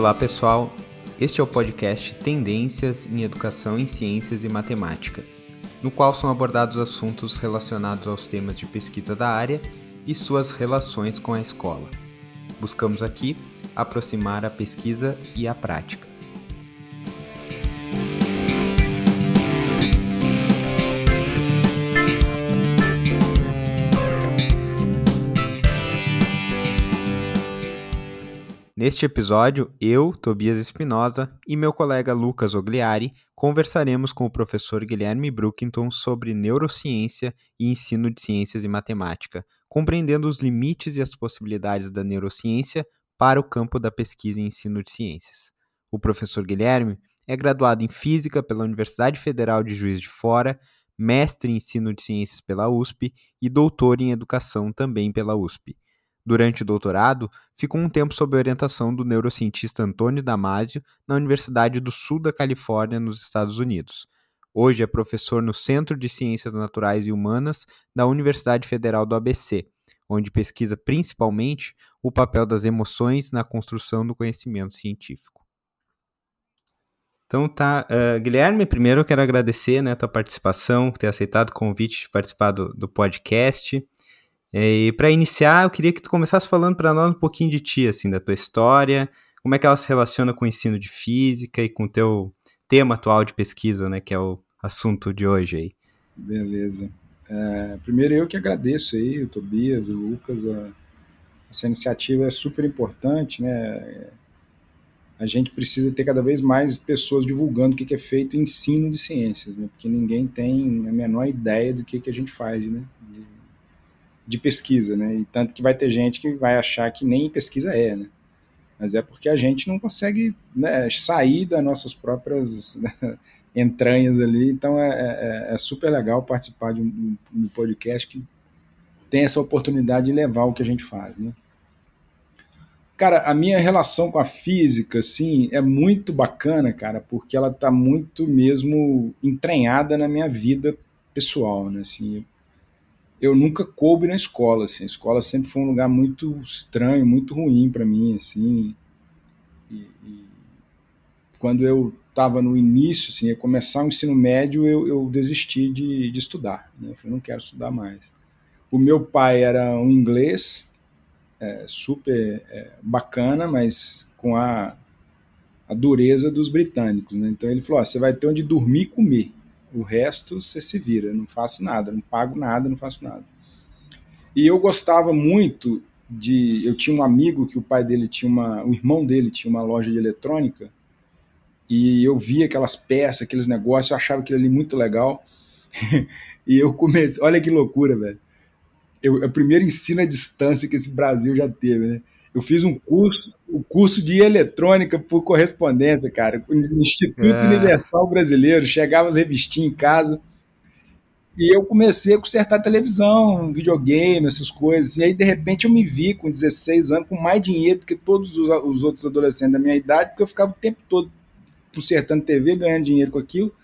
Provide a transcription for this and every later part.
Olá pessoal, este é o podcast Tendências em Educação em Ciências e Matemática, no qual são abordados assuntos relacionados aos temas de pesquisa da área e suas relações com a escola. Buscamos aqui aproximar a pesquisa e a prática. Neste episódio, eu, Tobias Espinosa e meu colega Lucas Ogliari conversaremos com o professor Guilherme Brookington sobre neurociência e ensino de ciências e matemática, compreendendo os limites e as possibilidades da neurociência para o campo da pesquisa e ensino de ciências. O professor Guilherme é graduado em Física pela Universidade Federal de Juiz de Fora, mestre em ensino de ciências pela USP e doutor em educação também pela USP. Durante o doutorado, ficou um tempo sob orientação do neurocientista Antônio Damasio na Universidade do Sul da Califórnia, nos Estados Unidos. Hoje é professor no Centro de Ciências Naturais e Humanas da Universidade Federal do ABC, onde pesquisa principalmente o papel das emoções na construção do conhecimento científico. Então tá, uh, Guilherme, primeiro eu quero agradecer né, a tua participação, ter aceitado o convite de participar do, do podcast. E para iniciar, eu queria que tu começasse falando para nós um pouquinho de ti, assim, da tua história, como é que ela se relaciona com o ensino de física e com o teu tema atual de pesquisa, né, que é o assunto de hoje aí. Beleza. É, primeiro eu que agradeço aí, o Tobias, o Lucas, a, essa iniciativa é super importante, né, a gente precisa ter cada vez mais pessoas divulgando o que é feito ensino de ciências, né, porque ninguém tem a menor ideia do que, que a gente faz, né, de pesquisa, né? E tanto que vai ter gente que vai achar que nem pesquisa é, né? Mas é porque a gente não consegue né, sair das nossas próprias entranhas ali. Então é, é, é, super legal participar de um, um, podcast que tem essa oportunidade de levar o que a gente faz, né? Cara, a minha relação com a física, assim, é muito bacana, cara, porque ela tá muito mesmo entranhada na minha vida pessoal, né? Assim, eu nunca coube na escola, assim. A escola sempre foi um lugar muito estranho, muito ruim para mim, assim. E, e, quando eu estava no início, assim, ia começar o ensino médio, eu, eu desisti de, de estudar. Né? Eu falei, não quero estudar mais. O meu pai era um inglês, é, super é, bacana, mas com a, a dureza dos britânicos. Né? Então ele falou: você vai ter onde dormir e comer. O resto você se vira, não faço nada, não pago nada, não faço nada. E eu gostava muito de. Eu tinha um amigo que o pai dele tinha uma. O irmão dele tinha uma loja de eletrônica. E eu via aquelas peças, aqueles negócios, eu achava aquilo ali muito legal. e eu comecei. Olha que loucura, velho. Eu, é o primeiro ensino à distância que esse Brasil já teve, né? Eu fiz um curso, o curso de eletrônica por correspondência, cara, no Instituto é. Universal Brasileiro. Chegava as revistinhas em casa e eu comecei a consertar televisão, videogame, essas coisas. E aí, de repente, eu me vi com 16 anos com mais dinheiro do que todos os, os outros adolescentes da minha idade, porque eu ficava o tempo todo consertando TV, ganhando dinheiro com aquilo.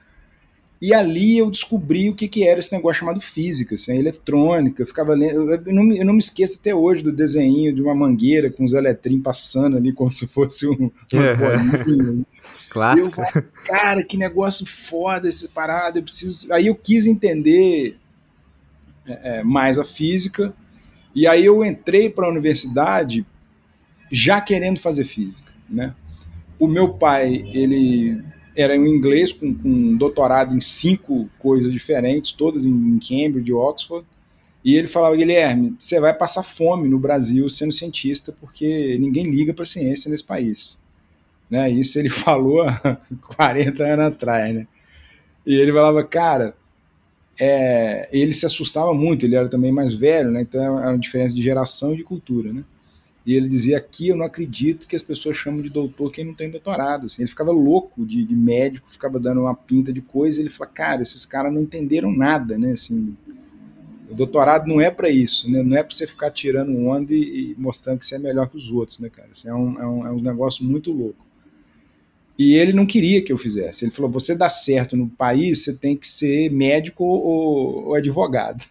E ali eu descobri o que, que era esse negócio chamado física, assim, eletrônica. Eu ficava lendo. Eu não, eu não me esqueço até hoje do desenho de uma mangueira com os eletrinhos passando ali como se fosse um, umas é. bolinhas. Clássico. Eu, cara, que negócio foda esse parado. Eu preciso. Aí eu quis entender é, é mais a física. E aí eu entrei para a universidade já querendo fazer física, né? O meu pai, ele era em inglês, com, com doutorado em cinco coisas diferentes, todas em, Cambridge, Oxford. E ele falava, Guilherme, você vai passar fome no Brasil sendo cientista, porque ninguém liga para ciência nesse país. Né? Isso ele falou há 40 anos atrás. Né? E ele falava, cara, é, ele se assustava muito, ele era também mais velho, né? então é uma diferença de geração e de cultura. Né? E ele dizia: aqui eu não acredito que as pessoas chamam de doutor quem não tem doutorado. Assim, ele ficava louco de, de médico, ficava dando uma pinta de coisa. E ele falou: cara, esses caras não entenderam nada, né? Assim, o doutorado não é para isso, né? Não é para você ficar tirando onda e, e, mostrando que você é melhor que os outros, né, cara? Isso é um, é um, é um negócio muito louco. E ele não queria que eu fizesse. Ele falou: você dá certo no país, você tem que ser médico ou, ou advogado.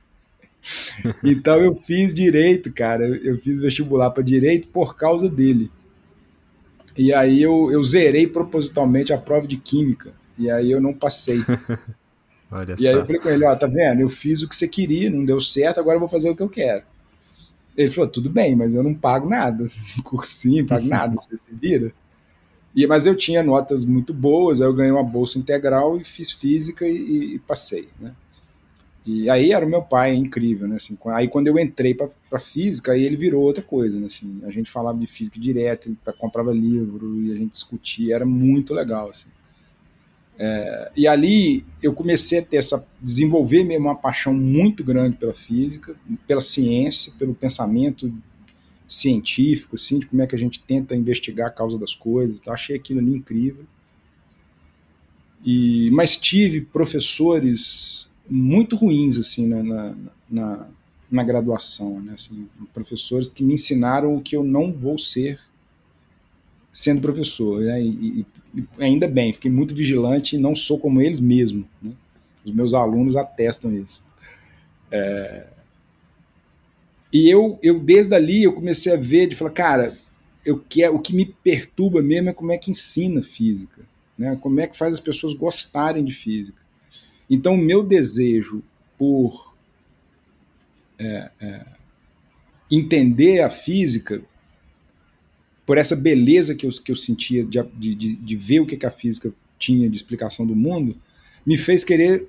então eu fiz direito, cara. Eu fiz vestibular para direito por causa dele. E aí eu, eu zerei propositalmente a prova de química. E aí eu não passei. Olha e só. aí eu falei com ele, ó, tá vendo? Eu fiz o que você queria, não deu certo, agora eu vou fazer o que eu quero. Ele falou, tudo bem, mas eu não pago nada, cursinho, não pago nada, você se vira. E, mas eu tinha notas muito boas, aí eu ganhei uma bolsa integral e fiz física e, e passei, né? E aí era o meu pai, é incrível, né? Assim, aí quando eu entrei para física, aí ele virou outra coisa, né? Assim, a gente falava de física direto, ele comprava livro e a gente discutia, era muito legal, assim. É, e ali eu comecei a ter essa desenvolver mesmo uma paixão muito grande pela física, pela ciência, pelo pensamento científico, assim, de como é que a gente tenta investigar a causa das coisas. Achei aquilo ali incrível. E, mas tive professores muito ruins assim na, na, na, na graduação, né? Assim, professores que me ensinaram o que eu não vou ser sendo professor. Né? E, e, ainda bem, fiquei muito vigilante e não sou como eles mesmo. Né? Os meus alunos atestam isso. É... E eu, eu, desde ali, eu comecei a ver, de falar, cara, eu quero, o que me perturba mesmo é como é que ensina física. Né? Como é que faz as pessoas gostarem de física. Então, o meu desejo por é, é, entender a física por essa beleza que eu, que eu sentia de, de, de ver o que, que a física tinha de explicação do mundo, me fez querer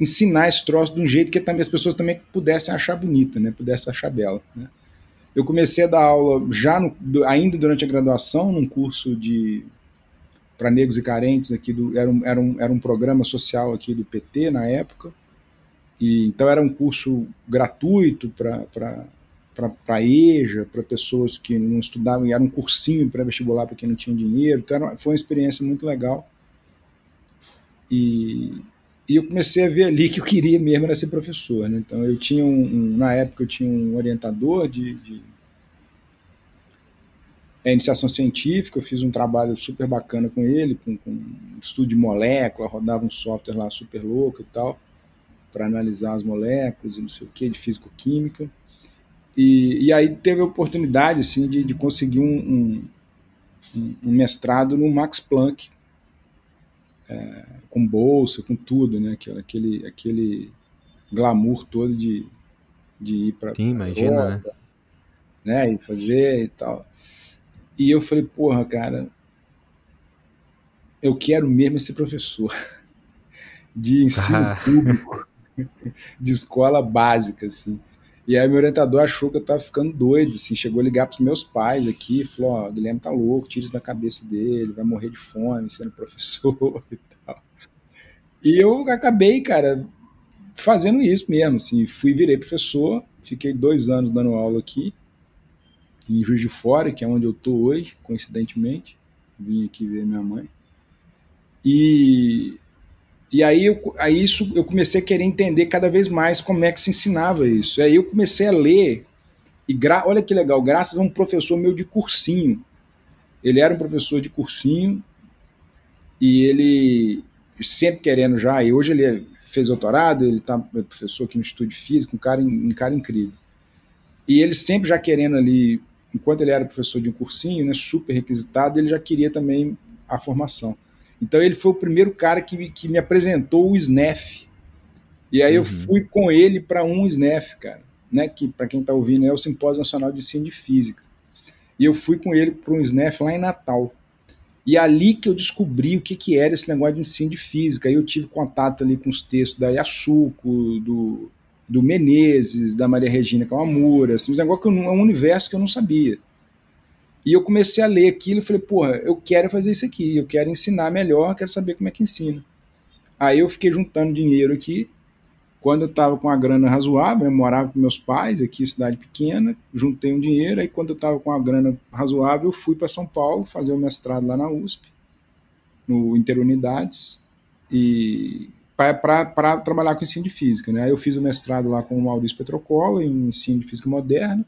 ensinar esse troço de um jeito que também as pessoas também pudessem achar bonita, né? Pudessem achar bela. Né? Eu comecei a dar aula já no, ainda durante a graduação num curso de para negros e carentes aqui do era um, era um, era um programa social aqui do PT na época e então era um curso gratuito para para EJA, para pessoas que não estudavam, e era um cursinho pré-vestibular para quem não tinha dinheiro. Então era, foi uma experiência muito legal. E, e, eu comecei a ver ali que eu queria mesmo era ser professor. Né? Então eu tinha um, um, na época eu tinha um orientador de, de é, iniciação científica, eu fiz um trabalho super bacana com ele, com, com estudo de molécula, rodava um software lá super louco e tal, para analisar as moléculas e não sei o que, de físico-química. E, e aí teve a oportunidade assim, de, de conseguir um, um, um, mestrado no Max Planck, é, com bolsa, com tudo, né? Aquele, aquele glamour todo de, de ir para. Sim, imagina, Europa, né? né? E fazer e tal. E eu falei, porra, cara, eu quero mesmo ser professor de ensino ah. público, de escola básica, assim. E aí meu orientador achou que eu tava ficando doido, assim, chegou a ligar pros meus pais aqui, falou, ó, oh, Guilherme tá louco, tira isso da cabeça dele, vai morrer de fome sendo professor e tal. E eu acabei, cara, fazendo isso mesmo, assim, fui virei professor, fiquei dois anos dando aula aqui, em Juiz de Fora, que é onde eu tô hoje, coincidentemente, vim aqui ver minha mãe. E e aí, eu, aí isso, eu comecei a querer entender cada vez mais como é que se ensinava isso. Aí eu comecei a ler, e gra, olha que legal, graças a um professor meu de cursinho. Ele era um professor de cursinho, e ele sempre querendo já, e hoje ele é, fez doutorado, ele está é professor aqui no Estúdio Físico, um cara, um cara incrível. E ele sempre já querendo ali, enquanto ele era professor de um cursinho, né, super requisitado, ele já queria também a formação. Então ele foi o primeiro cara que, que me apresentou o SNEF. E aí uhum. eu fui com ele para um SNEF, cara, né? Que para quem está ouvindo é o Simpósio Nacional de Ensino de Física. E eu fui com ele para um SNEF lá em Natal. E ali que eu descobri o que, que era esse negócio de ensino de física. Aí eu tive contato ali com os textos da Yasuko, do, do Menezes, da Maria Regina Kawamura, assim, um negócio que eu, é um universo que eu não sabia. E eu comecei a ler aquilo e falei, porra, eu quero fazer isso aqui, eu quero ensinar melhor, quero saber como é que ensina. Aí eu fiquei juntando dinheiro aqui. Quando eu estava com a grana razoável, eu morava com meus pais aqui, cidade pequena, juntei um dinheiro. Aí quando eu estava com a grana razoável, eu fui para São Paulo fazer o mestrado lá na USP, no Interunidades, e para trabalhar com ensino de física. Né? Aí eu fiz o mestrado lá com o Maurício Petrocola em ensino de física moderna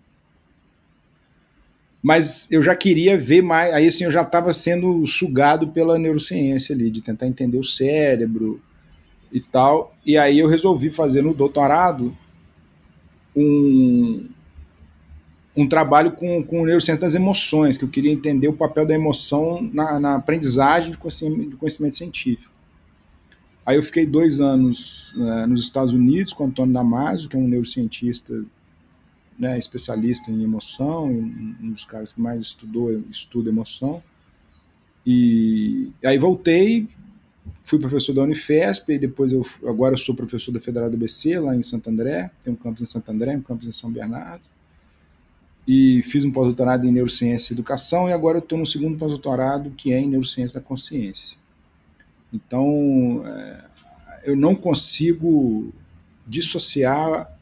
mas eu já queria ver mais. Aí assim, eu já estava sendo sugado pela neurociência ali, de tentar entender o cérebro e tal. E aí eu resolvi fazer no doutorado um, um trabalho com, com neurociência das emoções, que eu queria entender o papel da emoção na, na aprendizagem conhecimento, de conhecimento, científico. Aí eu fiquei dois anos né, nos Estados Unidos com Antônio Damasio, que é um neurocientista né, especialista em emoção, um dos caras que mais estudou estuda emoção. E aí voltei, fui professor da Unifesp, e depois eu agora eu sou professor da Federal do BC lá em Santo André, tem um campus em Santo André, um campus em São Bernardo. E fiz um pós-doutorado em neurociência e educação e agora eu estou no segundo pós-doutorado que é em neurociência da consciência. Então, é, eu não consigo dissociar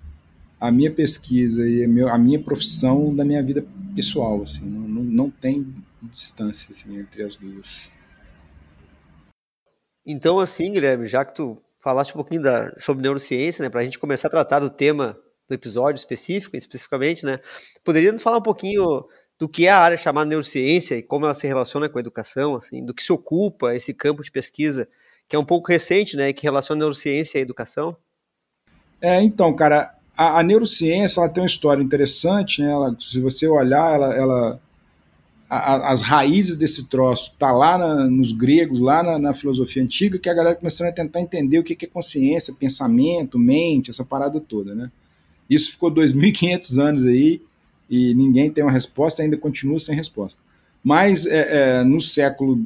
a minha pesquisa e a, minha profissão da minha vida pessoal, assim, não, não, não tem distância assim, entre as duas. Então, assim, Guilherme, já que tu falaste um pouquinho da, sobre neurociência, né, para a gente começar a tratar do tema do episódio específico, especificamente, né, poderia nos falar um pouquinho do que é a área chamada neurociência e como ela se relaciona com a educação, assim, do que se ocupa esse campo de pesquisa, que é um pouco recente, né, que relaciona a neurociência e a educação? É, então, cara, a, a neurociência ela tem uma história interessante, né, ela, se você olhar, ela, ela a, as raízes desse troço tá lá na, nos gregos, lá na, na, filosofia antiga, que a galera começando a tentar entender o que, que é consciência, pensamento, mente, essa parada toda, né? Isso ficou 2.500 anos aí e ninguém tem uma resposta, ainda continua sem resposta. Mas é, é, no século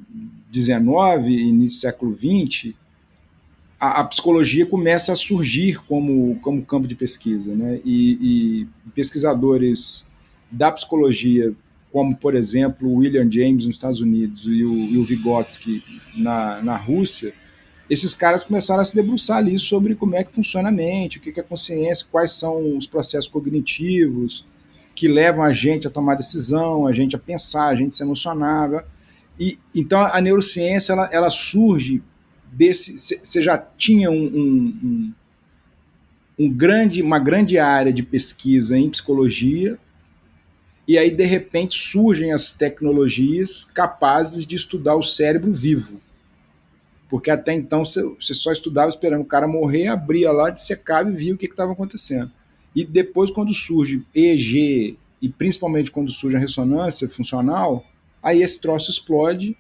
XIX início do século XX, a, a, psicologia começa a surgir como, como campo de pesquisa, né? E, e pesquisadores da psicologia como, por exemplo, William James nos Estados Unidos e o, e o Vygotsky na, na Rússia, esses caras começaram a se debruçar ali sobre como é que funciona a mente, o que é consciência, quais são os processos cognitivos que levam a gente a tomar decisão, a gente a pensar, a gente se emocionar. E, então a neurociência ela, ela surge desse. Você já tinha um, um, um, grande, uma grande área de pesquisa em psicologia, e aí, de repente, surgem as tecnologias capazes de estudar o cérebro vivo. Porque até então você só estudava esperando o cara morrer, abria lá, dissecava e via o que estava acontecendo. E depois, quando surge EEG, e principalmente quando surge a ressonância funcional, aí esse troço explode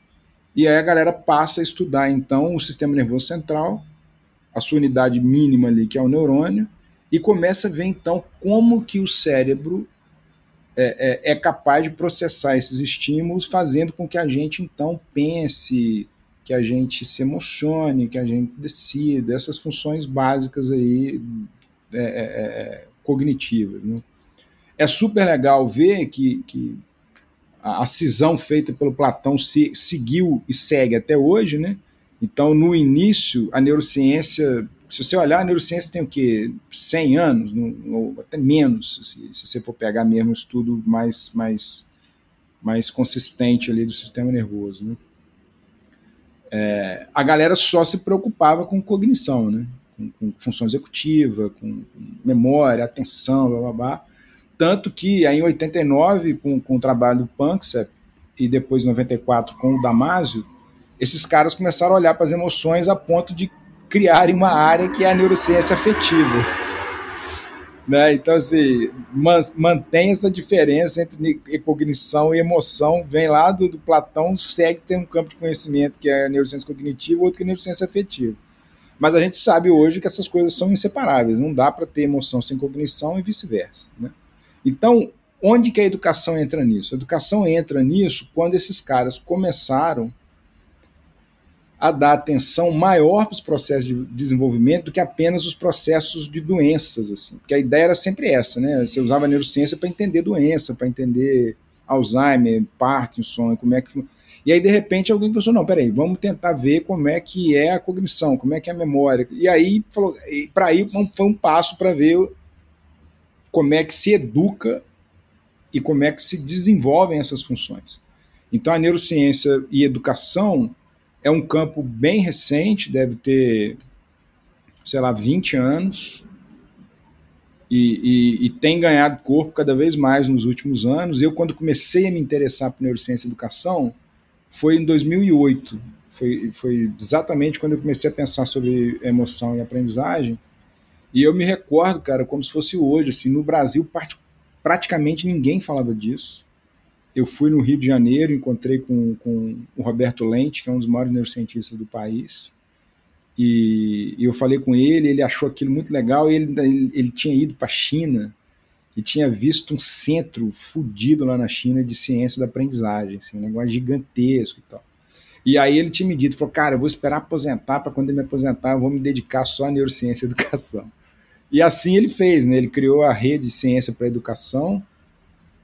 e aí a galera passa a estudar então o sistema nervoso central, a sua unidade mínima ali, que é o neurônio, e começa a ver então como que o cérebro é, é, é, capaz de processar esses estímulos, fazendo com que a gente então pense, que a gente se emocione, que a gente decida, essas funções básicas aí é, é, é cognitivas. Né? É super legal ver que, que a, cisão feita pelo Platão se, seguiu e segue até hoje, né? Então, no início, a neurociência se você olhar, a neurociência tem o quê? 100 anos, ou até menos, se, se você for pegar mesmo um estudo mais, mais, mais consistente ali do sistema nervoso. Né? É, a galera só se preocupava com cognição, né? Com, com função executiva, com, memória, atenção, blá, blá, blá. Tanto que aí, em 89, com, com o trabalho do Panksepp, e depois em 94 com o Damasio, esses caras começaram a olhar para as emoções a ponto de criarem uma área que é a neurociência afetiva. Né? Então, assim, mantém essa diferença entre cognição e emoção, vem lá do, do Platão, segue tem um campo de conhecimento que é a neurociência cognitiva, outro que é a neurociência afetiva. Mas a gente sabe hoje que essas coisas são inseparáveis, não dá para ter emoção sem cognição e vice-versa. Né? Então, onde que a educação entra nisso? A educação entra nisso quando esses caras começaram a dar atenção maior para os processos de desenvolvimento do que apenas os processos de doenças, assim. Porque a ideia era sempre essa, né? Você usava a neurociência para entender doença, para entender Alzheimer, Parkinson, como é que e aí de repente alguém pensou não, peraí, vamos tentar ver como é que é a cognição, como é que é a memória. E aí falou, para aí foi um passo para ver como é que se educa e como é que se desenvolvem essas funções. Então a neurociência e educação é um campo bem recente, deve ter, sei lá, 20 anos, e, e, e, tem ganhado corpo cada vez mais nos últimos anos. Eu, quando comecei a me interessar por neurociência e educação, foi em 2008. Foi, foi exatamente quando eu comecei a pensar sobre emoção e aprendizagem. E eu me recordo, cara, como se fosse hoje, assim, no Brasil, praticamente ninguém falava disso. Eu fui no Rio de Janeiro, encontrei com, com o Roberto Lente, que é um dos maiores neurocientistas do país, e, e eu falei com ele, ele achou aquilo muito legal, ele, ele, ele tinha ido para a China e tinha visto um centro fudido lá na China de ciência da aprendizagem, assim, um negócio gigantesco e tal. E aí ele tinha me dito, falou, cara, eu vou esperar aposentar para quando eu me aposentar eu vou me dedicar só à neurociência e educação. E assim ele fez, né? Ele criou a rede de ciência para educação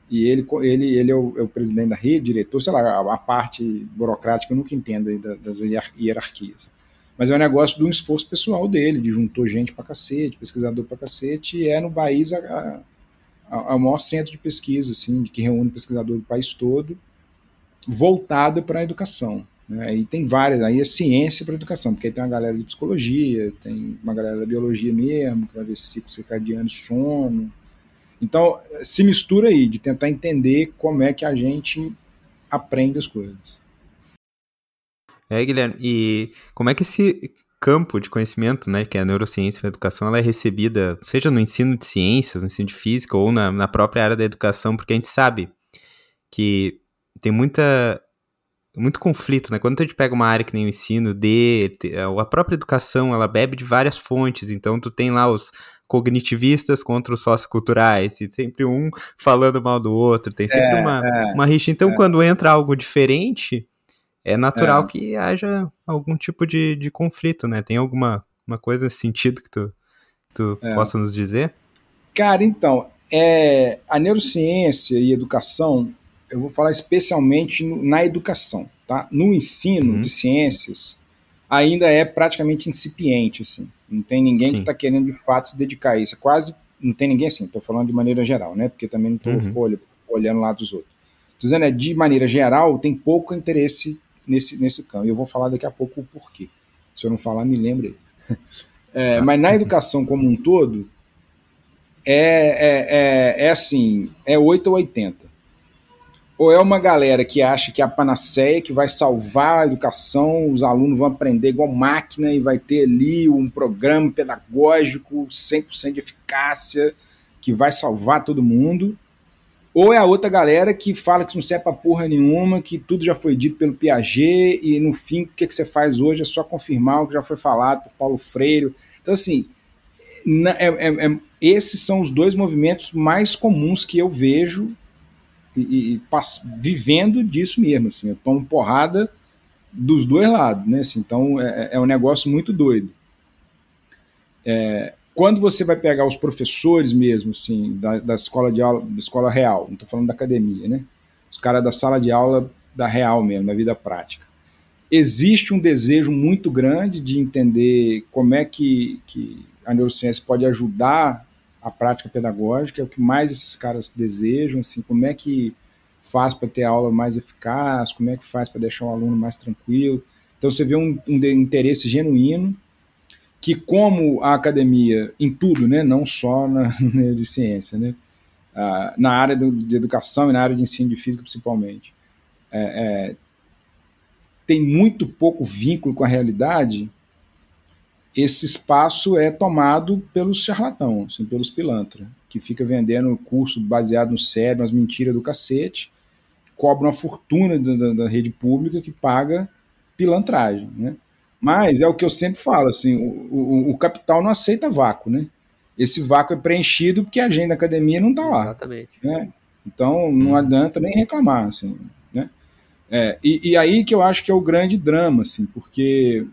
e ele, ele, ele é o, é, o, presidente da rede, diretor, sei lá, a, a parte burocrática eu nunca entendo aí das hierarquias. Mas é um negócio de um esforço pessoal dele, de juntou gente pra cacete, pesquisador pra cacete, e é no país a, a, a maior centro de pesquisa, assim, que reúne pesquisador do país todo, voltado para a educação. Né? E tem várias, aí é ciência para educação, porque aí tem uma galera de psicologia, tem uma galera da biologia mesmo, que vai ver ciclo circadiano, sono. Então, se mistura aí, de tentar entender como é que a gente aprende as coisas. É, Guilherme, e como é que esse campo de conhecimento, né, que é a neurociência e a educação, ela é recebida, seja no ensino de ciências, no ensino de física ou na, na própria área da educação, porque a gente sabe que tem muita muito conflito, né? Quando a gente pega uma área que nem o ensino, de a própria educação, ela bebe de várias fontes, então tu tem lá os cognitivistas contra os socioculturais, e sempre um falando mal do outro, tem sempre é, uma, é, uma rixa. Então, é. quando entra algo diferente, é natural é. que haja algum tipo de, de conflito, né? Tem alguma uma coisa nesse sentido que tu, tu é. possa nos dizer? Cara, então, é, a neurociência e educação eu vou falar especialmente no, na educação, tá? No ensino uhum. de ciências, ainda é praticamente incipiente, assim. Não tem ninguém Sim. que está querendo de fato se dedicar a isso. É quase não tem ninguém assim. Estou falando de maneira geral, né? Porque também não estou uhum. olhando lá dos outros. Estou dizendo é de maneira geral tem pouco interesse nesse nesse campo. Eu vou falar daqui a pouco o porquê. Se eu não falar, me lembre. É. Mas na educação como um todo é, é, é, é assim, é 8 ou 80 ou é uma galera que acha que é a panaceia que vai salvar a educação, os alunos vão aprender igual máquina e vai ter ali um programa pedagógico 100% de eficácia que vai salvar todo mundo. Ou é a outra galera que fala que não serve pra porra nenhuma, que tudo já foi dito pelo Piaget e no fim o que, que você faz hoje é só confirmar o que já foi falado por Paulo Freire. Então, assim, é, é, é, esses são os dois movimentos mais comuns que eu vejo e, e vivendo disso mesmo, assim, eu tomo porrada dos dois lados, né? Assim, então é, é, um negócio muito doido. É, quando você vai pegar os professores mesmo, assim, da, da escola de aula, da escola real, não estou falando da academia, né? Os caras da sala de aula da real mesmo, da vida prática. Existe um desejo muito grande de entender como é que, que a neurociência pode ajudar a prática pedagógica, é o que mais esses caras desejam, assim, como é que faz para ter aula mais eficaz, como é que faz para deixar o aluno mais tranquilo. Então você vê um, um interesse genuíno que como a academia em tudo, né, não só na, na de ciência, né, ah, na área do, de educação e na área de ensino de física principalmente, é, é, tem muito pouco vínculo com a realidade, esse espaço é tomado pelos charlatãos, assim, pelos pilantras, que fica vendendo curso baseado no sério, umas mentiras do cacete, cobra uma fortuna da, da, rede pública que paga pilantragem, né? Mas é o que eu sempre falo, assim, o, o, o, capital não aceita vácuo, né? Esse vácuo é preenchido porque a agenda da academia não está lá. Exatamente. Né? Então não hum. adianta nem reclamar, assim, né? É, e, e aí que eu acho que é o grande drama, assim, porque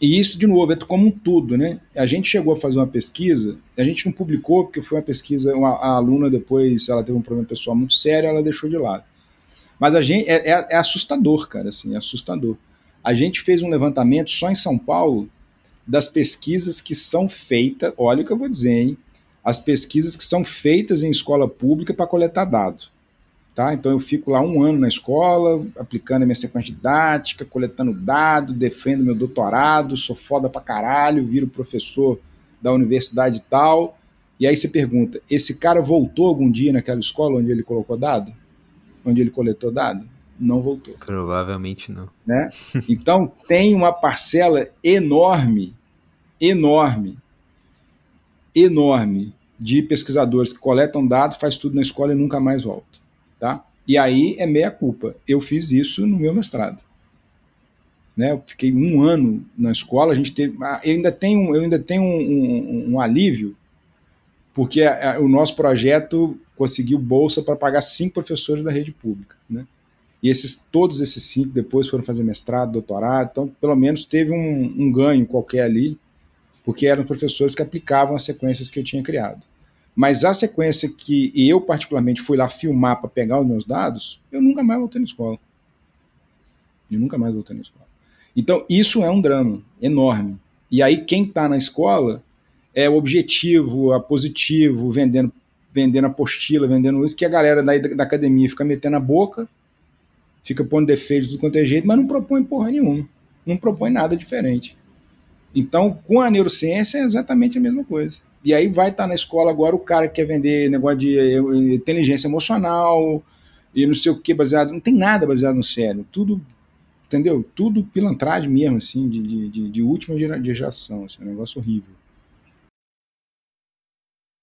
e isso, de novo, é como um tudo, né? A gente chegou a fazer uma pesquisa, a gente não publicou, porque foi uma pesquisa, uma, a aluna depois, ela teve um problema pessoal muito sério, ela deixou de lado. Mas a gente, é, é, é assustador, cara, assim, é assustador. A gente fez um levantamento só em São Paulo das pesquisas que são feitas, olha o que eu vou dizer, hein? As pesquisas que são feitas em escola pública para coletar dados. Tá? Então eu fico lá um ano na escola, aplicando a minha sequência didática, coletando dados, defendo meu doutorado, sou foda pra caralho, viro professor da universidade tal. E aí você pergunta: esse cara voltou algum dia naquela escola onde ele colocou dado? Onde ele coletou dado? Não voltou. Provavelmente não. Né? Então tem uma parcela enorme, enorme, enorme de pesquisadores que coletam dados, faz tudo na escola e nunca mais volta, tá? E aí é meia culpa. Eu fiz isso no meu mestrado. Né, eu fiquei um ano na escola, a gente teve, ah, eu ainda tenho, eu ainda tenho um, um, um alívio, porque a, a, o nosso projeto conseguiu bolsa para pagar cinco professores da rede pública, né? E esses, todos esses cinco depois foram fazer mestrado, doutorado, então pelo menos teve um, um ganho qualquer ali, porque eram professores que aplicavam as sequências que eu tinha criado. Mas a sequência que eu particularmente fui lá filmar para pegar os meus dados, eu nunca mais voltei na escola. Eu nunca mais voltei na escola. Então isso é um drama enorme. E aí quem está na escola é o objetivo, a positivo, vendendo vendendo apostila, vendendo isso, que a galera da, da academia fica metendo a boca, fica pondo defeito de tudo quanto é jeito, mas não propõe porra nenhuma. Não propõe nada diferente. Então, com a neurociência é exatamente a mesma coisa. E aí vai estar tá na escola agora o cara que quer vender negócio de eh, inteligência emocional e não sei o que baseado. Não tem nada baseado no cérebro. Tudo, entendeu? Tudo pilantragem mesmo, assim, de, de, de última geração. Assim, é um negócio horrível.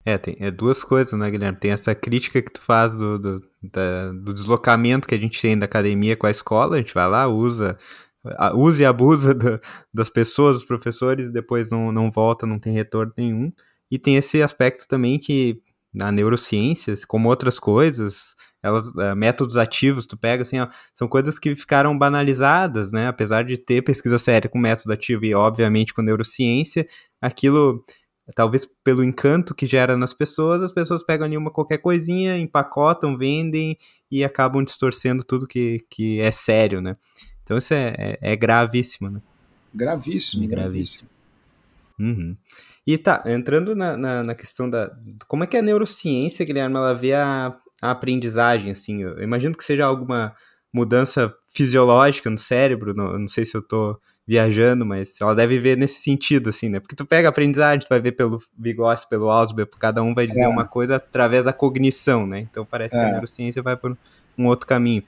É, tem é duas coisas, né, Guilherme? Tem essa crítica que tu faz do, do, da, do deslocamento que a gente tem da academia com a escola, a gente vai lá, usa, usa e abusa do, das pessoas, dos professores, depois não, não volta, não tem retorno nenhum. E tem esse aspecto também que na neurociência, como outras coisas, elas, uh, métodos ativos, tu pega assim, ó, são coisas que ficaram banalizadas, né? Apesar de ter pesquisa séria com método ativo e, obviamente, com neurociência, aquilo talvez pelo encanto que gera nas pessoas, as pessoas pegam ali uma qualquer coisinha, empacotam, vendem e acabam distorcendo tudo que, que é sério, né? Então isso é, é, é gravíssimo, né? Gravíssimo. É gravíssimo. Uhum. E tá, entrando na, na, na, questão da. Como é que a neurociência, Guilherme, ela vê a, a aprendizagem, assim? Eu imagino que seja alguma mudança fisiológica no cérebro, não, não sei se eu tô viajando, mas ela deve ver nesse sentido, assim, né? Porque tu pega a aprendizagem, tu vai ver pelo Vygotsky, pelo Ausubel, cada um vai dizer é. uma coisa através da cognição, né? Então parece é. que a é. neurociência vai por um outro caminho.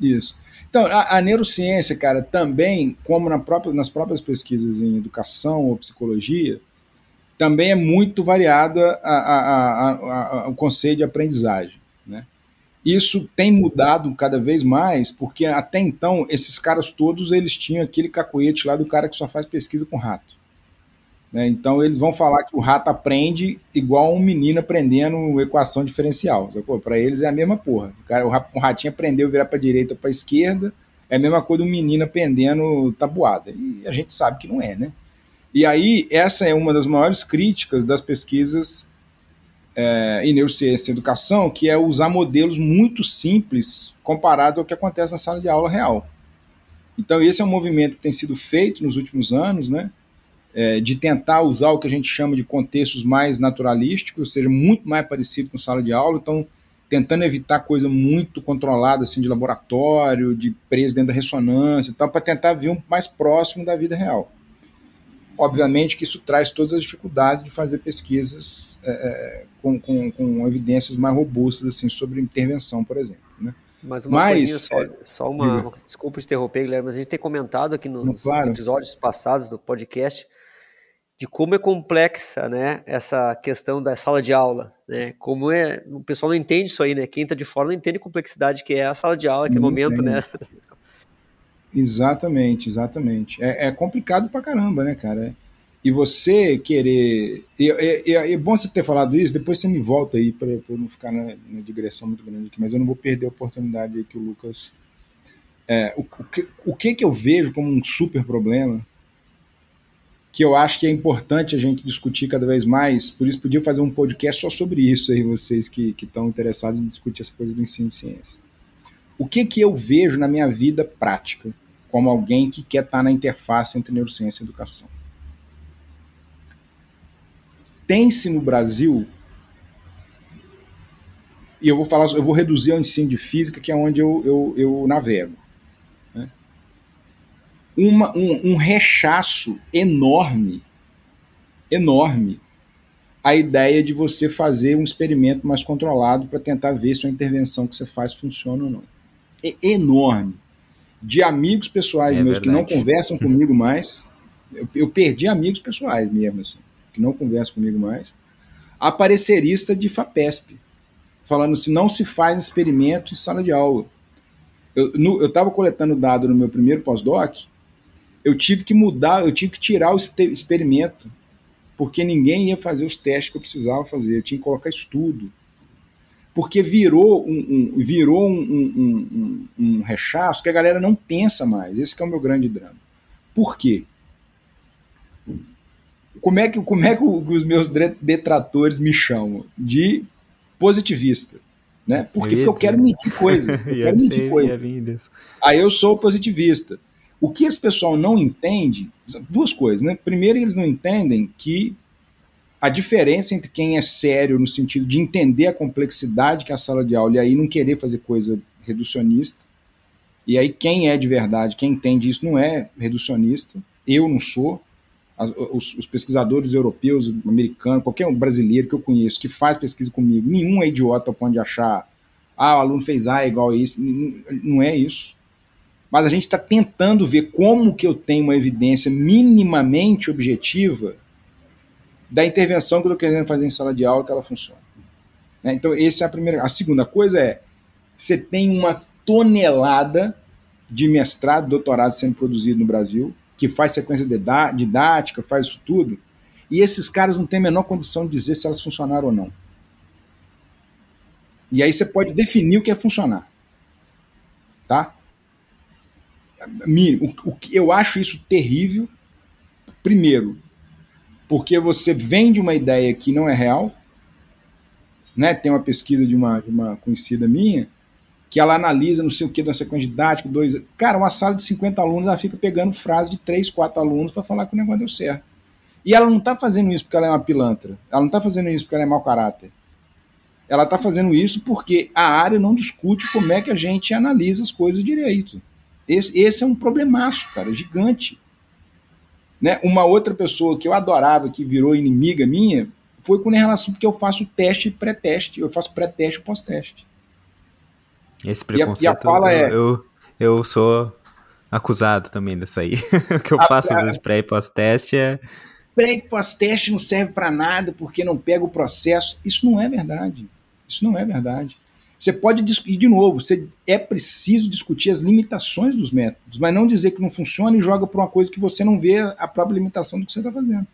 Isso. Então, a, a neurociência, cara, também, como na própria, nas próprias pesquisas em educação ou psicologia, também é muito variada a, a, o conceito de aprendizagem. Isso tem mudado cada vez mais, porque até então esses caras todos eles tinham aquele cacoete lá do cara que só faz pesquisa com rato. Né? Então eles vão falar que o rato aprende igual um menino aprendendo equação diferencial. Para eles é a mesma porra. O, cara, o ratinho aprendeu virar para direita ou para esquerda, é a mesma coisa do menino aprendendo tabuada. E a gente sabe que não é, né? E aí, essa é uma das maiores críticas das pesquisas é, em neurociência e educação, que é usar modelos muito simples comparados ao que acontece na sala de aula real. Então, esse é um movimento que tem sido feito nos últimos anos, né? É, de tentar usar o que a gente chama de contextos mais naturalísticos, ou seja, muito mais parecido com sala de aula, então tentando evitar coisa muito controlada assim de laboratório, de preso dentro da ressonância, então para tentar vir um mais próximo da vida real. Obviamente que isso traz todas as dificuldades de fazer pesquisas é, é, com, com, com, evidências mais robustas assim, sobre intervenção, por exemplo. Né? Mas uma mas, só, é, só uma, desculpa interromper, Guilherme, mas a gente tem comentado aqui nos claro. episódios passados do podcast de como é complexa, né, essa questão da sala de aula, né, como é, o pessoal não entende isso aí, né, quem está de fora não entende a complexidade que é a sala de aula, aquele momento, né. Exatamente, exatamente. É, é, complicado pra caramba, né, cara? E você querer. É bom você ter falado isso, depois você me volta aí para não ficar na, na, digressão muito grande aqui, mas eu não vou perder a oportunidade aí que o Lucas. É, o, o, que, o que que eu vejo como um super problema, que eu acho que é importante a gente discutir cada vez mais, por isso podia fazer um podcast só sobre isso aí, vocês que estão interessados em discutir essa coisa do ensino de ciência. O que que eu vejo na minha vida prática, como alguém que quer estar na interface entre neurociência e educação? tem-se no Brasil, e eu vou falar, eu vou reduzir ao ensino de física, que é onde eu, eu, eu navego. Né? Uma, um, um rechaço enorme, enorme, a ideia de você fazer um experimento mais controlado para tentar ver se a intervenção que você faz funciona ou não. É enorme. De amigos pessoais é meus verdade. que não conversam comigo mais, eu, eu perdi amigos pessoais mesmo, assim que não conversa comigo mais, aparecerista de FAPESP, falando se não se faz experimento em sala de aula. Eu estava coletando dado no meu primeiro pós-doc, eu tive que mudar, eu tive que tirar o experimento, porque ninguém ia fazer os testes que eu precisava fazer, eu tinha que colocar estudo. Porque virou um, um virou um, um, um, rechaço que a galera não pensa mais. Esse é o meu grande drama. Por quê? Como é que, como é que os meus detratores me chamam? De positivista. Né? Por quê? Porque eu quero medir coisa. Eu quero medir coisa. Aí eu sou positivista. O que esse pessoal não entende, duas coisas, né? Primeiro, eles não entendem que a diferença entre quem é sério no sentido de entender a complexidade que é a sala de aula e aí não querer fazer coisa reducionista, e aí quem é de verdade, quem entende isso não é reducionista, eu não sou, os, os, pesquisadores europeus, americanos, qualquer um brasileiro que eu conheço que faz pesquisa comigo, nenhum é idiota ao ponto de achar, ah, o aluno fez A igual a isso. Não é isso. Mas a gente está tentando ver como que eu tenho uma evidência minimamente objetiva da intervenção que eu estou querendo fazer em sala de aula que ela funciona. Né? Então, essa é a primeira. A segunda coisa é: você tem uma tonelada de mestrado, doutorado sendo produzido no Brasil, que faz sequência didática, faz isso tudo, e esses caras não têm a menor condição de dizer se elas funcionaram ou não. E aí você pode definir o que é funcionar. Tá? Mínimo. Eu acho isso terrível. Primeiro, porque você vende uma ideia que não é real. Né? Tem uma pesquisa de uma, de uma conhecida minha que ela analisa não sei o que da sequência didática, dois. Cara, uma sala de 50 alunos, ela fica pegando frase de 3, 4 alunos para falar que o negócio deu certo. E ela não está fazendo isso porque ela é uma pilantra. Ela não está fazendo isso porque ela é mau caráter. Ela está fazendo isso porque a área não discute como é que a gente analisa as coisas direito. Esse, esse é um problemaço, cara, gigante. Né? Uma outra pessoa que eu adorava, que virou inimiga minha, foi com relação porque eu faço teste e pré-teste. Eu faço pré-teste e pós-teste. Esse preconceito, e a, e a fala eu, é... eu, eu sou acusado também disso aí. o que eu a, faço a, dos pré e pós-teste é... Pré e pós-teste não serve para nada porque não pega o processo. Isso não é verdade. Isso não é verdade. Você pode discutir, de novo, você, é preciso discutir as limitações dos métodos, mas não dizer que não funciona e joga para uma coisa que você não vê a própria limitação do que você está fazendo.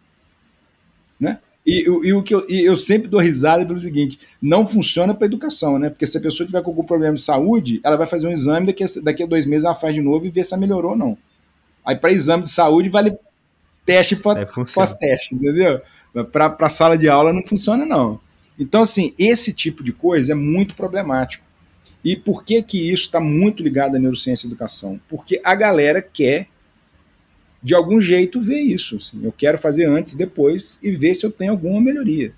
Né? E, e, o que eu, eu sempre dou risada pelo seguinte: não funciona para educação, né? Porque se a pessoa tiver com algum problema de saúde, ela vai fazer um exame, daqui a, daqui a dois meses ela faz de novo e vê se ela melhorou ou não. Aí, para exame de saúde, vale teste pós-teste, entendeu? Para a sala de aula não funciona, não. Então, assim, esse tipo de coisa é muito problemático. E por que, que isso está muito ligado à neurociência e educação? Porque a galera quer de algum jeito ver isso. Assim. Eu quero fazer antes e depois e ver se eu tenho alguma melhoria.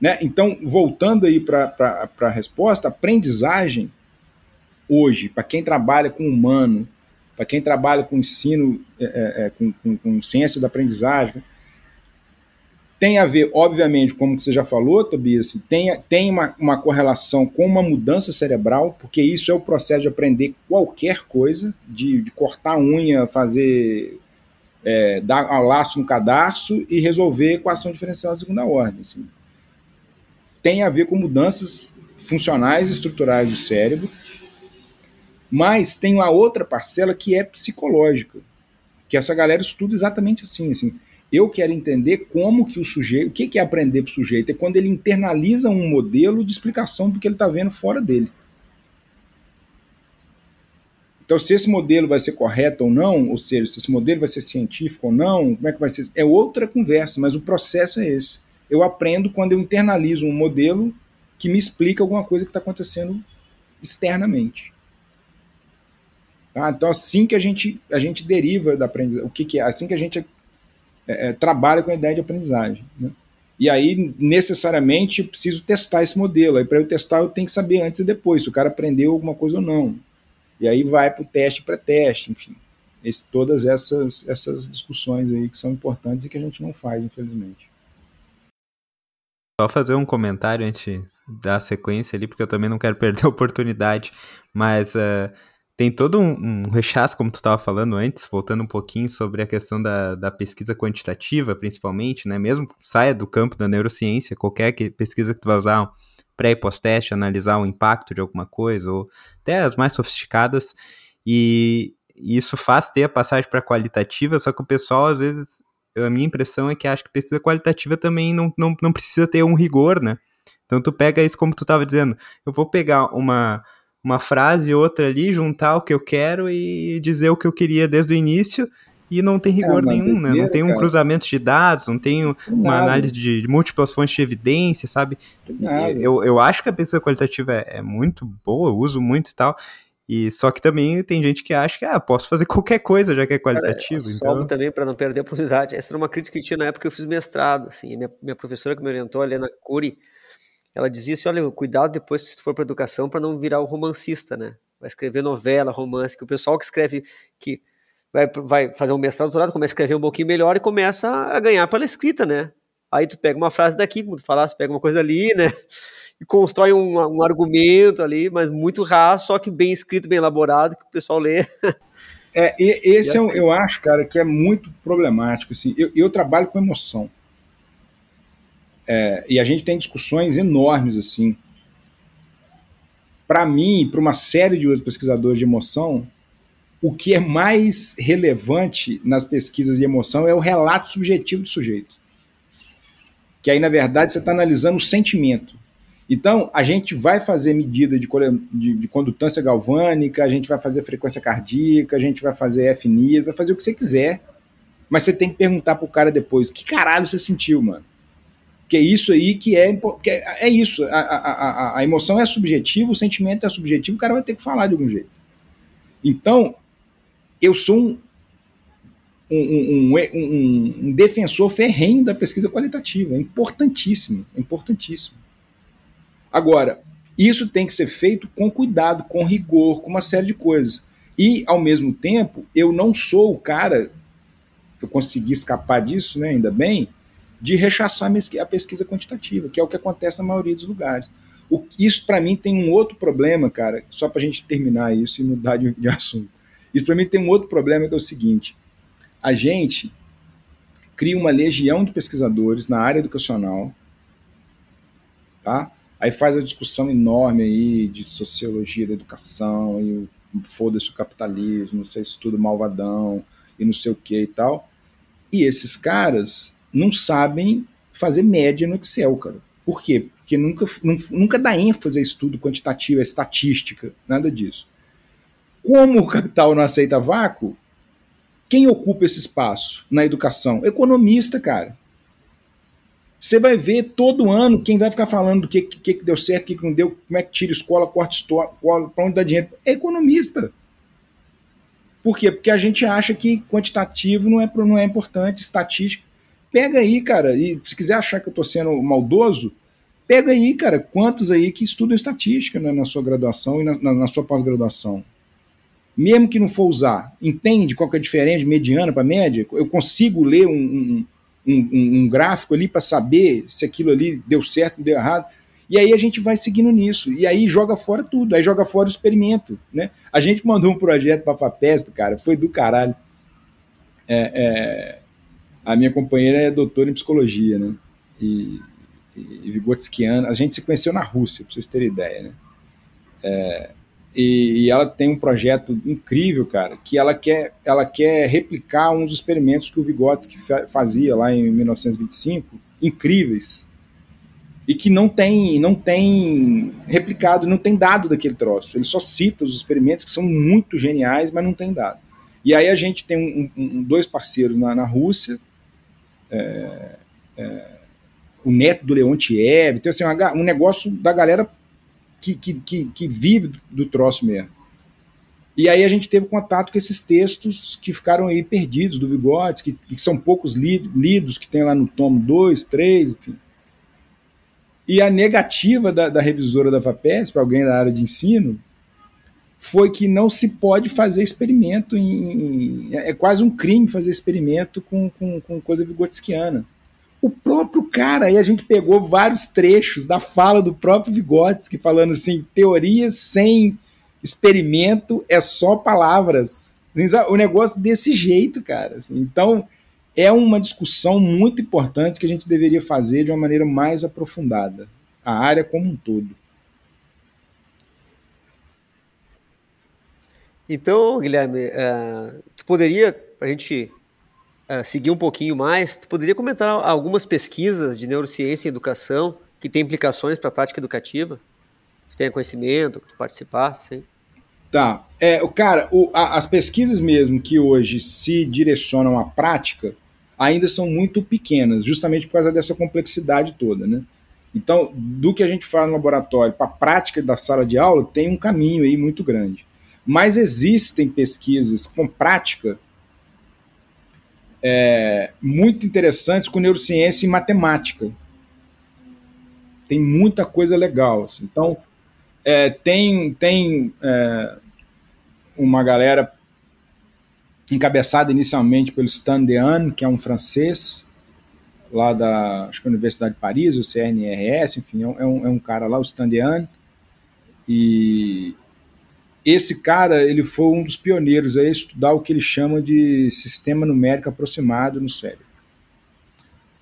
Né? Então, voltando aí para a resposta, aprendizagem hoje, para quem trabalha com humano, para quem trabalha com ensino, é, é, é, com, com, com ciência da aprendizagem, tem a ver, obviamente, como você já falou, Tobias, tem, tem uma, uma correlação com uma mudança cerebral, porque isso é o processo de aprender qualquer coisa, de, de cortar unha, fazer. É, dar um laço no cadarço e resolver equação diferencial de segunda ordem. Assim. Tem a ver com mudanças funcionais e estruturais do cérebro, mas tem uma outra parcela que é psicológica, que essa galera estuda exatamente assim, assim eu quero entender como que o sujeito, o que é aprender para o sujeito? É quando ele internaliza um modelo de explicação do que ele está vendo fora dele. Então, se esse modelo vai ser correto ou não, ou seja, se esse modelo vai ser científico ou não, como é que vai ser? É outra conversa, mas o processo é esse. Eu aprendo quando eu internalizo um modelo que me explica alguma coisa que está acontecendo externamente. Tá? Então, assim que a gente, a gente deriva da aprendizagem, o que, que é? Assim que a gente é, é, trabalha com a ideia de aprendizagem. Né? E aí, necessariamente, preciso testar esse modelo. Aí, para eu testar, eu tenho que saber antes e depois se o cara aprendeu alguma coisa ou não. E aí vai para o teste pré-teste, enfim. Esse, todas essas, essas discussões aí que são importantes e que a gente não faz, infelizmente. Só fazer um comentário antes da sequência ali, porque eu também não quero perder a oportunidade. Mas uh, tem todo um, um rechaço, como tu estava falando antes, voltando um pouquinho sobre a questão da, da pesquisa quantitativa, principalmente, né? Mesmo saia do campo da neurociência, qualquer que, pesquisa que tu vai usar pré e pós-teste, analisar o impacto de alguma coisa, ou até as mais sofisticadas, e isso faz ter a passagem para qualitativa, só que o pessoal, às vezes, a minha impressão é que acha que pesquisa qualitativa também não, não, não precisa ter um rigor, né? Então tu pega isso como tu estava dizendo, eu vou pegar uma uma frase outra ali, juntar o que eu quero e dizer o que eu queria desde o início e não tem rigor é, nenhum, né? Não tem um cara. cruzamento de dados, não tem uma análise de múltiplas fontes de evidência, sabe? Eu, eu acho que a pesquisa qualitativa é, é, muito boa, eu uso muito e tal. E só que também tem gente que acha que ah, posso fazer qualquer coisa já que é qualitativo. Cara, então... também para não perder a oportunidade. Essa era uma crítica que tinha na época que eu fiz mestrado, assim, minha, minha professora que me orientou, a Helena Cury, ela dizia assim, olha, cuidado depois se for para educação para não virar o romancista, né? Vai escrever novela, romance, que o pessoal que escreve, que vai, vai fazer um mestrado, doutorado, começa a escrever um pouquinho melhor e começa a ganhar pela escrita, né? Aí tu pega uma frase daqui, como tu falasse, pega uma coisa ali, né? E constrói um, um argumento ali, mas muito raso, só que bem escrito, bem elaborado, que o pessoal lê. É, esse e assim. é, eu acho, cara, que é muito problemático. Assim, eu, eu trabalho com emoção. É, e a gente tem discussões enormes assim. Para mim e para uma série de outros pesquisadores de emoção, o que é mais relevante nas pesquisas de emoção é o relato subjetivo do sujeito. Que aí, na verdade, você está analisando o sentimento. Então, a gente vai fazer medida de, de, de, condutância galvânica, a gente vai fazer frequência cardíaca, a gente vai fazer FNIS, vai fazer o que você quiser. Mas você tem que perguntar pro cara depois, que caralho você sentiu, mano? Que é isso aí que é. Que é, é, isso. A, a, a, a emoção é subjetiva, o sentimento é subjetivo, o cara vai ter que falar de algum jeito. Então, eu sou um, um, um, um, defensor ferrenho da pesquisa qualitativa. É importantíssimo. É importantíssimo. Agora, isso tem que ser feito com cuidado, com rigor, com uma série de coisas. E, ao mesmo tempo, eu não sou o cara, eu consegui escapar disso, né, ainda bem, de rechaçar a pesquisa quantitativa, que é o que acontece na maioria dos lugares. O, isso, para mim, tem um outro problema, cara, só para a gente terminar isso e mudar de, de assunto. Isso, para mim, tem um outro problema que é o seguinte: a gente cria uma legião de pesquisadores na área educacional, tá? Aí faz a discussão enorme aí de sociologia da educação e foda-se o capitalismo, isso é tudo malvadão e não sei o que e tal. E esses caras não sabem fazer média no Excel, cara. Por quê? Porque nunca, nunca dá ênfase a estudo quantitativo, a estatística, nada disso. Como o capital não aceita vácuo, quem ocupa esse espaço na educação? Economista, cara. Você vai ver todo ano quem vai ficar falando do que, que, que deu certo, o que, que não deu, como é que tira escola, corta escola, para onde dá dinheiro. É economista. Por quê? Porque a gente acha que quantitativo não é, não é importante, estatística. Pega aí, cara, e se quiser achar que eu estou sendo maldoso, pega aí, cara, quantos aí que estudam estatística né, na sua graduação e na, na, na sua pós-graduação. Mesmo que não for usar, entende qual que é a diferença de mediana para média? Eu consigo ler um, um, um, um gráfico ali para saber se aquilo ali deu certo, deu errado. E aí a gente vai seguindo nisso. E aí joga fora tudo. Aí joga fora o experimento. Né? A gente mandou um projeto para a FAPESP, cara, foi do caralho. É, é, a minha companheira é doutora em psicologia, né? E, e Vygotskiana. A gente se conheceu na Rússia, para vocês terem ideia, né? É, e, e, ela tem um projeto incrível, cara, que ela quer, ela quer replicar uns experimentos que o Vygotsky fazia lá em 1925, incríveis, e que não tem, não tem replicado, não tem dado daquele troço. Ele só cita os experimentos que são muito geniais, mas não tem dado. E aí a gente tem um, um, dois parceiros na, na Rússia, é, é, o neto do Leontiev, então assim, um negócio da galera que, que, que, que vive do, troço mesmo. E aí a gente teve contato com esses textos que ficaram aí perdidos do Vygotsky, que, que são poucos lidos, que tem lá no tomo 2, 3, enfim. E a negativa da, da revisora da FAPES, para alguém da área de ensino, foi que não se pode fazer experimento em. É quase um crime fazer experimento com, com, com coisa vigotskiana. O próprio cara, aí a gente pegou vários trechos da fala do próprio Vygotsky falando assim, teorias sem experimento é só palavras. O negócio desse jeito, cara. Assim. Então, é uma discussão muito importante que a gente deveria fazer de uma maneira mais aprofundada. A área como um todo. Então, Guilherme, uh, tu poderia, para a gente uh, seguir um pouquinho mais, tu poderia comentar algumas pesquisas de neurociência e educação que têm implicações para a prática educativa? Tu tenha conhecimento, que tu participasse? Tá. É, cara, o, a, as pesquisas mesmo que hoje se direcionam à prática ainda são muito pequenas, justamente por causa dessa complexidade toda, né? Então, do que a gente faz no laboratório para a prática da sala de aula, tem um caminho aí muito grande. Mas existem pesquisas com prática é, muito interessantes com neurociência e matemática. Tem muita coisa legal. Assim. Então, é, tem, tem é, uma galera encabeçada inicialmente pelo Stan que é um francês, lá da acho que Universidade de Paris, o CNRS, enfim, é um, é um cara lá, o Stan e esse cara ele foi um dos pioneiros a estudar o que ele chama de sistema numérico aproximado no cérebro.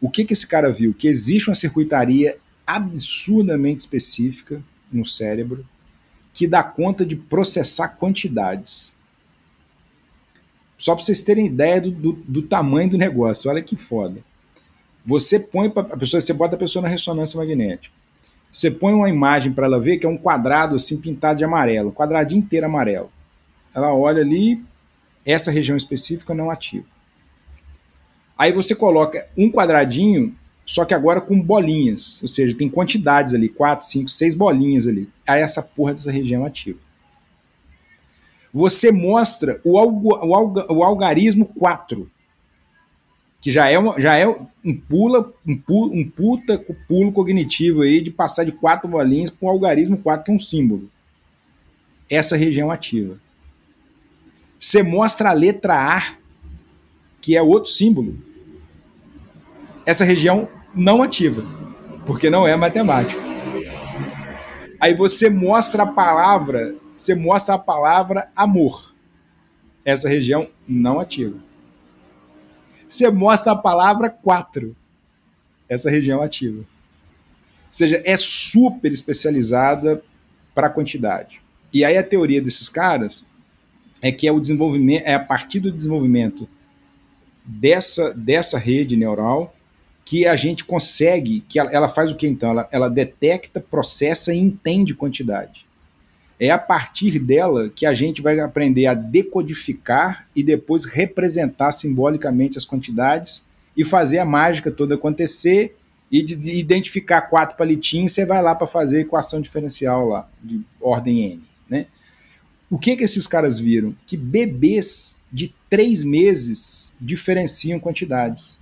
O que, que esse cara viu? Que existe uma circuitaria absurdamente específica no cérebro que dá conta de processar quantidades. Só para vocês terem ideia do, do, do, tamanho do negócio, olha que foda. Você põe a pessoa, você bota a pessoa na ressonância magnética. Você põe uma imagem para ela ver que é um quadrado assim pintado de amarelo, um quadradinho inteiro amarelo. Ela olha ali, essa região específica não ativa. Aí você coloca um quadradinho, só que agora com bolinhas, ou seja, tem quantidades ali, 4, 5, 6 bolinhas ali. Aí essa porra dessa região ativa. Você mostra o, algo, o, alga, o algarismo 4 que já é, uma, já é um pula, um, pu, um puta pulo cognitivo aí de passar de quatro bolinhas para um algarismo 4, que é um símbolo. Essa região ativa. Você mostra a letra A, que é outro símbolo. Essa região não ativa, porque não é matemática. Aí você mostra a palavra, você mostra a palavra amor. Essa região não ativa você mostra a palavra 4. Essa região ativa. Ou seja, é super especializada para quantidade. E aí a teoria desses caras é que é o desenvolvimento, é a partir do desenvolvimento dessa, dessa rede neural que a gente consegue, que ela, ela faz o que então? Ela, ela detecta, processa e entende quantidade. É a partir dela que a gente vai aprender a decodificar e depois representar simbolicamente as quantidades e fazer a mágica toda acontecer e de, de identificar quatro palitinhos, você vai lá para fazer equação diferencial lá, de ordem n. Né? O que, que esses caras viram? Que bebês de três meses diferenciam quantidades.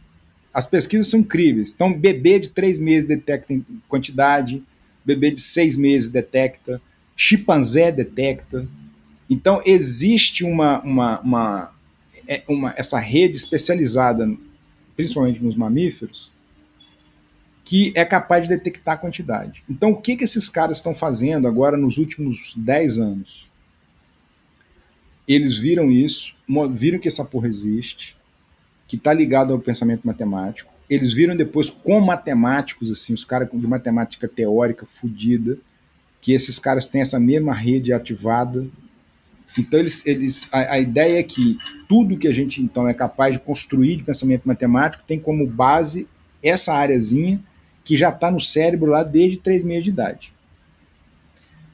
As pesquisas são incríveis. Então, bebê de três meses detecta quantidade, bebê de seis meses detecta, chimpanzé detecta. Então, existe uma, uma, uma, é, uma, essa rede especializada, principalmente nos mamíferos, que é capaz de detectar a quantidade. Então, o que, que esses caras estão fazendo agora nos últimos 10 anos? Eles viram isso, viram que essa porra existe, que está ligado ao pensamento matemático. Eles viram depois com matemáticos, assim, os caras de matemática teórica fodida, que esses caras têm essa mesma rede ativada. Então, eles, eles, a, a, ideia é que tudo que a gente então é capaz de construir de pensamento matemático tem como base essa áreazinha que já está no cérebro lá desde três meses de idade.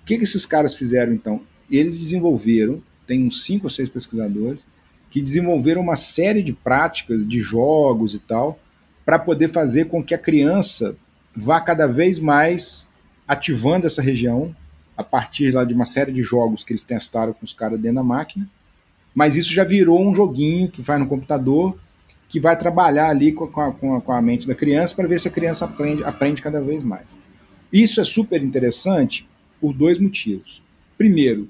O que, que esses caras fizeram então? Eles desenvolveram, tem uns cinco ou seis pesquisadores, que desenvolveram uma série de práticas, de jogos e tal, para poder fazer com que a criança vá cada vez mais ativando essa região a partir lá de uma série de jogos que eles testaram com os caras dentro da máquina. Mas isso já virou um joguinho que vai no computador, que vai trabalhar ali com a, com a, com a mente da criança para ver se a criança aprende, aprende cada vez mais. Isso é super interessante por dois motivos. Primeiro,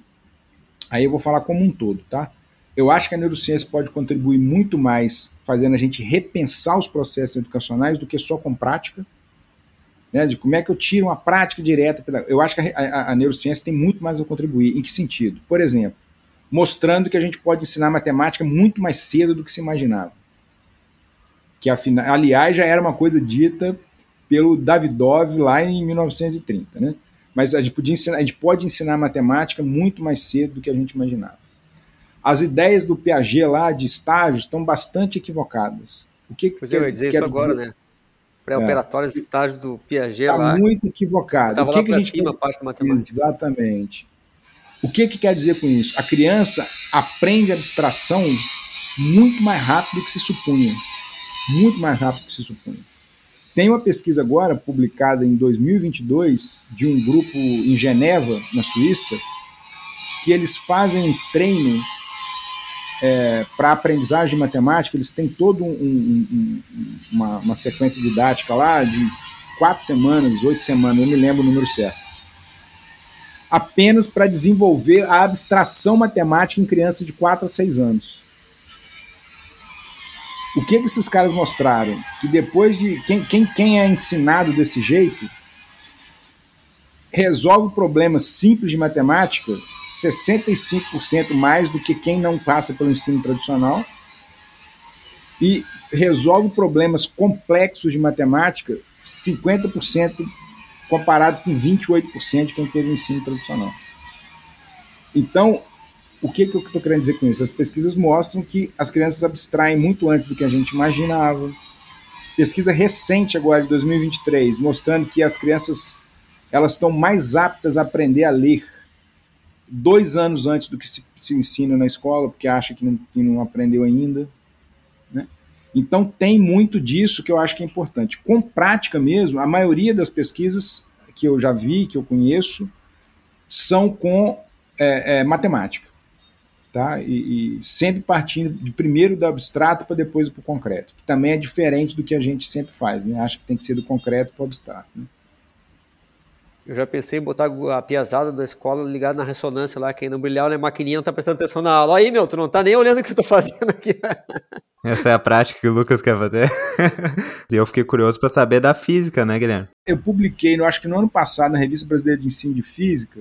aí eu vou falar como um todo, tá? Eu acho que a neurociência pode contribuir muito mais fazendo a gente repensar os processos educacionais do que só com prática né, de como é que eu tiro uma prática direta. Eu acho que a, a, a, neurociência tem muito mais a contribuir. Em que sentido? Por exemplo, mostrando que a gente pode ensinar matemática muito mais cedo do que se imaginava. Que, aliás, já era uma coisa dita pelo Davidov lá em 1930. Né? Mas a gente, podia ensinar, a gente pode ensinar matemática muito mais cedo do que a gente imaginava. As ideias do Piaget lá de estágios estão bastante equivocadas. O que, pois que eu ia dizer isso agora, dizer? né? Pré-operatórios é. estágios do Piaget tá lá. muito equivocado. o que, que a gente cima, parte matemática. Exatamente. O que, que quer dizer com isso? A criança aprende abstração muito mais rápido do que se supunha. Muito mais rápido do que se supunha. Tem uma pesquisa agora, publicada em 2022, de um grupo em Geneva, na Suíça, que eles fazem um treino é, para aprendizagem de matemática, eles têm toda um, um, uma, uma, sequência didática lá de quatro semanas, oito semanas, eu me lembro o número certo. Apenas para desenvolver a abstração matemática em crianças de 4 a 6 anos. O que, que esses caras mostraram? Que depois de. Quem, quem, quem é ensinado desse jeito resolve problemas simples de matemática 65% mais do que quem não passa pelo ensino tradicional e resolve problemas complexos de matemática 50% comparado com 28% de quem teve o ensino tradicional. Então, o que, que eu estou querendo dizer com isso? As pesquisas mostram que as crianças abstraem muito antes do que a gente imaginava. Pesquisa recente agora, de 2023, mostrando que as crianças elas estão mais aptas a aprender a ler dois anos antes do que se, se ensina na escola, porque acha que não, que não aprendeu ainda. Né? Então tem muito disso que eu acho que é importante. Com prática mesmo, a maioria das pesquisas que eu já vi, que eu conheço, são com é, é, matemática. Tá? E, e, sempre partindo de primeiro do abstrato para depois para o concreto, que também é diferente do que a gente sempre faz, né? Acha que tem que ser do concreto para o abstrato. Né? Eu já pensei em botar a piazada da escola ligada na ressonância lá, quem não brilhar na maquininha não tá prestando atenção na aula. Aí, meu, tu não tá nem olhando o que eu tô fazendo aqui. Essa é a prática que o Lucas quer fazer. e eu fiquei curioso para saber da física, né, Guilherme? Eu publiquei, eu acho que no ano passado, na Revista Brasileira de Ensino de Física,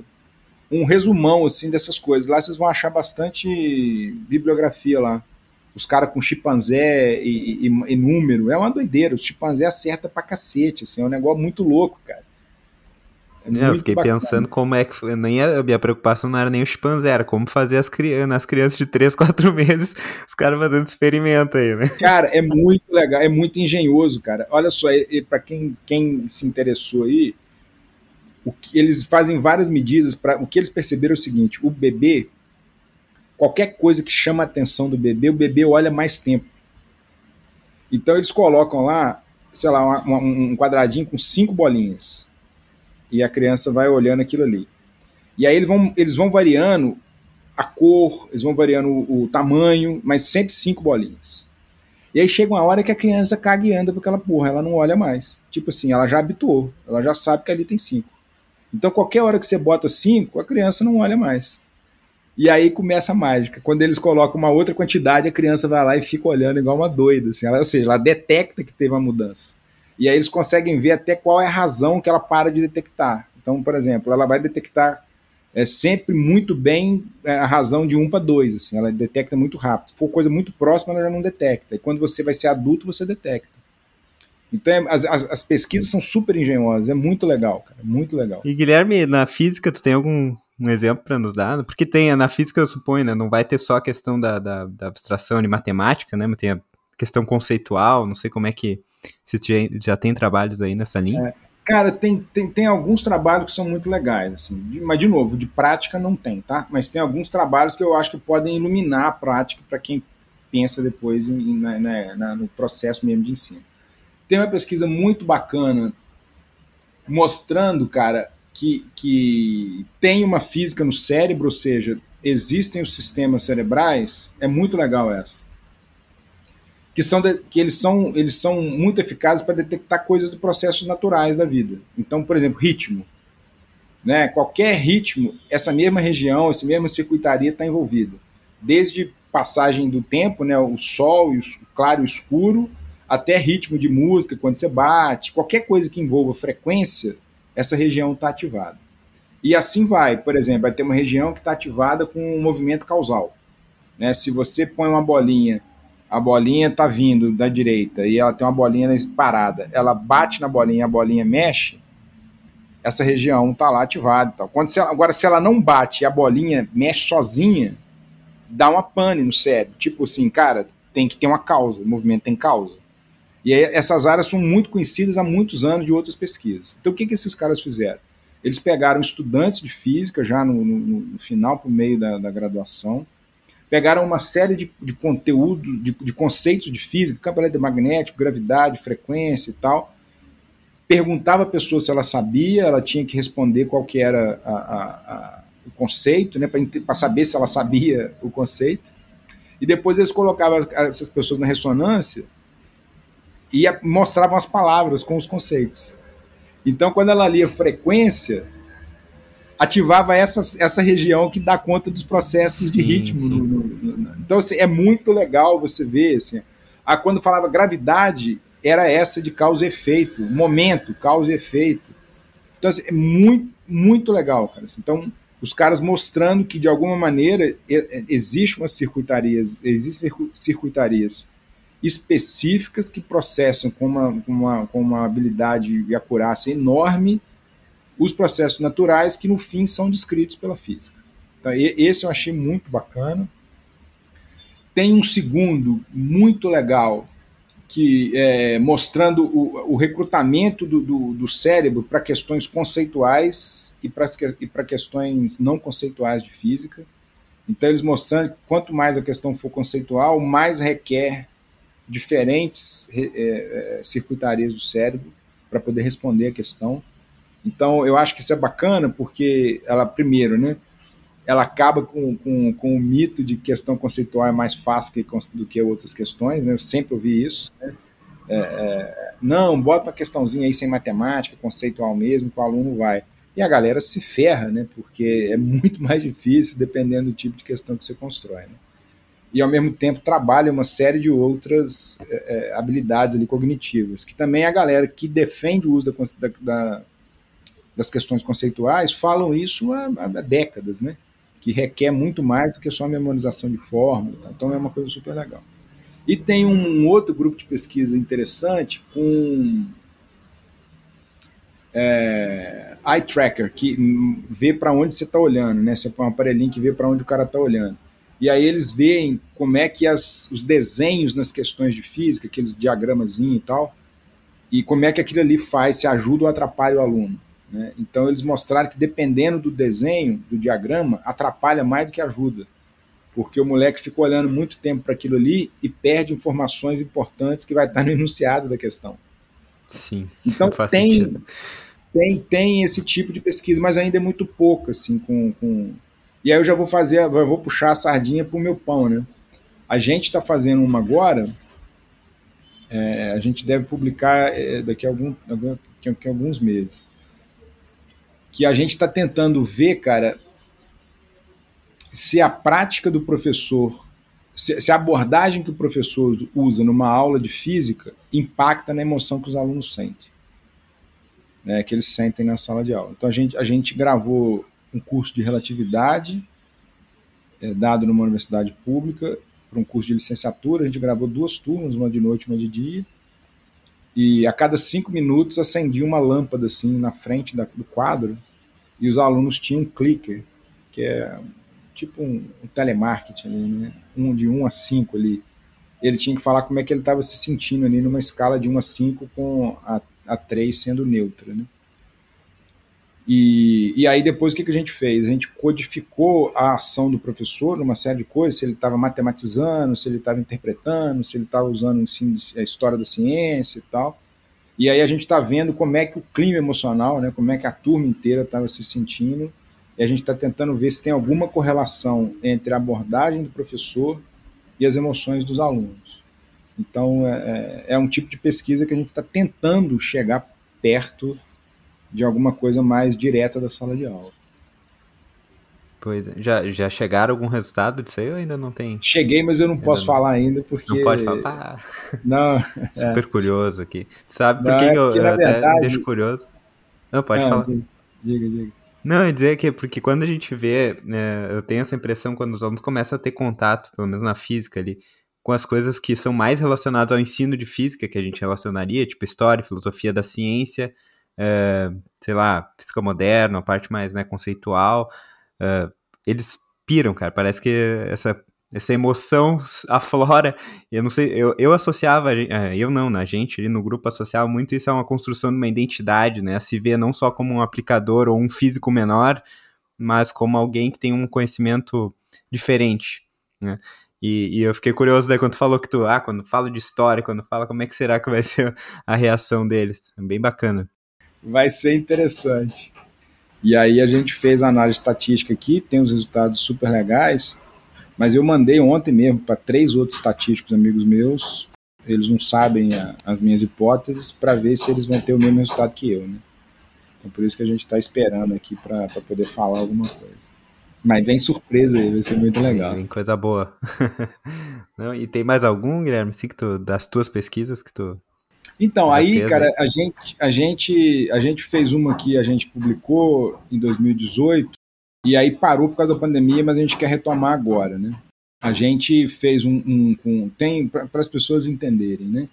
um resumão, assim, dessas coisas. Lá vocês vão achar bastante bibliografia lá. Os caras com chimpanzé e, e, e, número. É uma doideira. O chimpanzé acerta pra cacete, assim. É um negócio muito louco, cara. É eu fiquei bacana. pensando como é que foi. Nem a minha preocupação não era nem o chimpanzé, era como fazer as crianças, as crianças de 3, 4 meses, os caras fazendo experimento aí, né? Cara, é muito legal, é muito engenhoso, cara. Olha só, para quem, quem se interessou aí, o que, eles fazem várias medidas para. O que eles perceberam é o seguinte: o bebê, qualquer coisa que chama a atenção do bebê, o bebê olha mais tempo. Então eles colocam lá, sei lá, uma, um quadradinho com cinco bolinhas e a criança vai olhando aquilo ali. E aí eles vão, eles vão variando a cor, eles vão variando o, o tamanho, mas sempre cinco bolinhas. E aí chega uma hora que a criança caga e anda por aquela porra, ela não olha mais. Tipo assim, ela já habituou, ela já sabe que ali tem cinco. Então qualquer hora que você bota cinco, a criança não olha mais. E aí começa a mágica. Quando eles colocam uma outra quantidade, a criança vai lá e fica olhando igual uma doida. Assim. Ela, ou seja, ela detecta que teve uma mudança. E aí eles conseguem ver até qual é a razão que ela para de detectar. Então, por exemplo, ela vai detectar é, sempre muito bem é, a razão de 1 para 2, assim, ela detecta muito rápido. Se for coisa muito próxima, ela já não detecta. E quando você vai ser adulto, você detecta. Então, é, as, as, as pesquisas são super engenhosas, é muito legal, cara, muito legal. E Guilherme, na física, tu tem algum um exemplo para nos dar? Porque tem, na física, eu suponho, né, não vai ter só a questão da, da, da abstração de matemática, né, mas tem a questão conceitual, não sei como é que se já tem trabalhos aí nessa linha. É, cara, tem, tem, tem alguns trabalhos que são muito legais, assim, de, mas de novo, de prática não tem, tá? Mas tem alguns trabalhos que eu acho que podem iluminar a prática para quem pensa depois em, na, na, na, no processo mesmo de ensino. Tem uma pesquisa muito bacana mostrando, cara, que, que tem uma física no cérebro, ou seja, existem os sistemas cerebrais, é muito legal essa que são de, que eles são eles são muito eficazes para detectar coisas de processos naturais da vida. Então, por exemplo, ritmo, né? Qualquer ritmo, essa mesma região, essa mesma circuitaria está envolvida, desde passagem do tempo, né? O sol e o claro e o escuro, até ritmo de música, quando você bate, qualquer coisa que envolva frequência, essa região está ativada. E assim vai, por exemplo, vai ter uma região que está ativada com um movimento causal. Né? Se você põe uma bolinha, a bolinha está vindo da direita e ela tem uma bolinha parada, ela bate na bolinha, a bolinha mexe, essa região está lá ativada. Quando ela, agora, se ela não bate e a bolinha mexe sozinha, dá uma pane no cérebro. Tipo assim, cara, tem que ter uma causa, o movimento tem causa. E aí, essas áreas são muito conhecidas há muitos anos de outras pesquisas. Então, o que, que esses caras fizeram? Eles pegaram estudantes de física, já no, no, no final, para o meio da, da, graduação, pegaram uma série de, de conteúdo, de, de conceitos de física, campo eletromagnético, gravidade, frequência e tal, perguntava a pessoa se ela sabia, ela tinha que responder qual que era a, a, a, o conceito, né, para saber se ela sabia o conceito, e depois eles colocavam essas pessoas na ressonância e mostravam as palavras com os conceitos. Então, quando ela lia frequência, ativava essa, essa região que dá conta dos processos sim, de ritmo. No, no, no, então, assim, é muito legal você ver. Assim, a, quando falava gravidade, era essa de causa e efeito, momento, causa e efeito. Então, assim, é muito, muito legal, cara. Assim, então, os caras mostrando que, de alguma maneira, existe umas circuitarias, existem circuitarias específicas que processam com uma, com uma, com uma habilidade e acurácia enorme os processos naturais que, no fim, são descritos pela física. Então, esse eu achei muito bacana. Tem um segundo muito legal, que é, mostrando o, o recrutamento do, do, do cérebro para questões conceituais e para questões não conceituais de física. Então, eles mostrando que quanto mais a questão for conceitual, mais requer diferentes é, é, circuitarias do cérebro para poder responder a questão. Então, eu acho que isso é bacana porque ela, primeiro, né, ela acaba com, com, com o mito de que questão conceitual é mais fácil que, do que outras questões, né? eu sempre ouvi isso. Né? É, é, não, bota uma questãozinha aí sem matemática, conceitual mesmo, que o aluno vai. E a galera se ferra, né? porque é muito mais difícil dependendo do tipo de questão que você constrói. Né? E ao mesmo tempo trabalha uma série de outras é, é habilidades ali cognitivas, que também a galera que defende o uso da, da, das questões conceituais falam isso há, há décadas, né? que requer muito mais do que só a memorização de fórmula. Tá? Então é uma coisa super legal. E tem um outro grupo de pesquisa interessante com é, eye tracker, que vê para onde você está olhando, né? Você põe um aparelhinho que vê para onde o cara está olhando. E aí eles veem como é que as, os desenhos nas questões de física, aqueles diagramazinhos e tal, e como é que aquilo ali faz, se ajuda ou atrapalha o aluno. Né? Então, eles mostraram que dependendo do desenho, do diagrama, atrapalha mais do que ajuda. Porque o moleque fica olhando muito tempo para aquilo ali e perde informações importantes que vai estar no enunciado da questão. Sim. Então, tem, tem, tem esse tipo de pesquisa, mas ainda é muito pouco. Assim, com, com... E aí eu já vou fazer, eu vou puxar a sardinha para o meu pão. Né? A gente está fazendo uma agora. É, a gente deve publicar é, daqui, a algum, daqui a alguns meses que a gente está tentando ver, cara, se a prática do professor, se, a abordagem que o professor usa numa aula de física impacta na emoção que os alunos sentem, né, que eles sentem na sala de aula. Então a gente, a gente gravou um curso de relatividade é, dado numa universidade pública para um curso de licenciatura. A gente gravou duas turmas, uma de noite e uma de dia. E a cada cinco minutos acendia uma lâmpada assim na frente da, do quadro e os alunos tinham um clicker, que é tipo um, um telemarketing ali, né? Um de 1 a 5 ali. Ele tinha que falar como é que ele estava se sentindo ali numa escala de 1 a 5 com a, a 3 sendo neutra, né? E, e aí depois o que, que a gente fez? A gente codificou a ação do professor numa série de coisas, se ele estava matematizando, se ele estava interpretando, se ele estava usando a história da ciência e tal. E aí a gente está vendo como é que o clima emocional, né, como é que a turma inteira estava se sentindo, e a gente está tentando ver se tem alguma correlação entre a abordagem do professor e as emoções dos alunos. Então, é, é, é um tipo de pesquisa que a gente está tentando chegar perto de alguma coisa mais direta da sala de aula. Pois é. Já, já chegaram algum resultado disso aí ou ainda não tem? Cheguei, mas eu não posso não... falar ainda porque. Não pode falar. Tá. Não. Super é. curioso aqui. Sabe por não, que, é que eu, eu verdade... até deixo curioso? Não, pode não, falar. Diga, diga. Não, eu dizer que porque quando a gente vê, né, eu tenho essa impressão quando os alunos começam a ter contato, pelo menos na física ali, com as coisas que são mais relacionadas ao ensino de física que a gente relacionaria, tipo história, filosofia da ciência, é, sei lá, física moderna, a parte mais né, conceitual, é, eles piram, cara. Parece que essa, essa emoção aflora. Eu não sei, eu, eu associava, é, eu não, na né, gente ali no grupo associava muito isso a uma construção de uma identidade, né? A se ver não só como um aplicador ou um físico menor, mas como alguém que tem um conhecimento diferente, né? E, e, eu fiquei curioso daí quando tu falou que tu, ah, quando fala de história, quando fala como é que será que vai ser a reação deles. É bem bacana. Vai ser interessante. E aí a gente fez a análise estatística aqui, tem os resultados super legais, mas eu mandei ontem mesmo para três outros estatísticos amigos meus, eles não sabem a, as minhas hipóteses, para ver se eles vão ter o mesmo resultado que eu, né? Então por isso que a gente está esperando aqui para poder falar alguma coisa. Mas vem surpresa aí, vai ser muito legal. Vem coisa boa. Não, e tem mais algum, Guilherme, assim, que tu, das tuas pesquisas que tu então, aí, cara, a gente, a, gente, a gente fez uma que a gente publicou em 2018 e aí parou por causa da pandemia, mas a gente quer retomar agora, né? A gente fez um, um, um tem para as pessoas entenderem, né?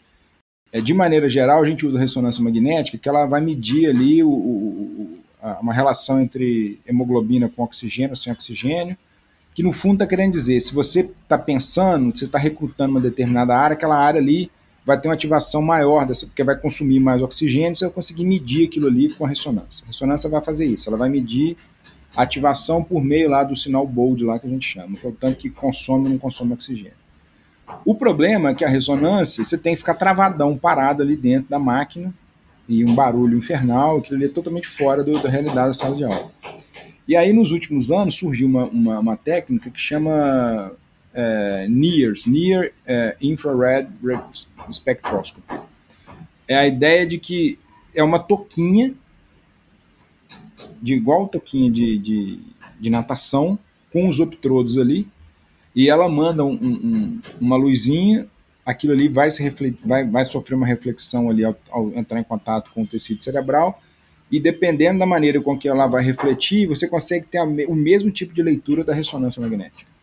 É, de maneira geral, a gente usa ressonância magnética, que ela vai medir ali o, o, a, uma relação entre hemoglobina com oxigênio, sem oxigênio, que no fundo está querendo dizer, se você está pensando, você está recrutando uma determinada área, aquela área ali vai ter uma ativação maior dessa, porque vai consumir mais oxigênio, você vai conseguir medir aquilo ali com a ressonância. A ressonância vai fazer isso, ela vai medir a ativação por meio lá do sinal bold lá que a gente chama, que é o tanto que consome ou não consome oxigênio. O problema é que a ressonância, você tem que ficar travadão, parado ali dentro da máquina, e um barulho infernal, aquilo ali é totalmente fora do, da realidade da sala de aula. E aí, nos últimos anos, surgiu uma, uma, uma técnica que chama é, NIRS, Near é, Infrared Spectroscopy. É a ideia de que é uma toquinha, de igual toquinha de, de, de natação, com os optrodos ali, e ela manda um, um, uma luzinha, aquilo ali vai, se vai, vai sofrer uma reflexão ali ao, ao entrar em contato com o tecido cerebral, e dependendo da maneira com que ela vai refletir, você consegue ter a, o mesmo tipo de leitura da ressonância magnética.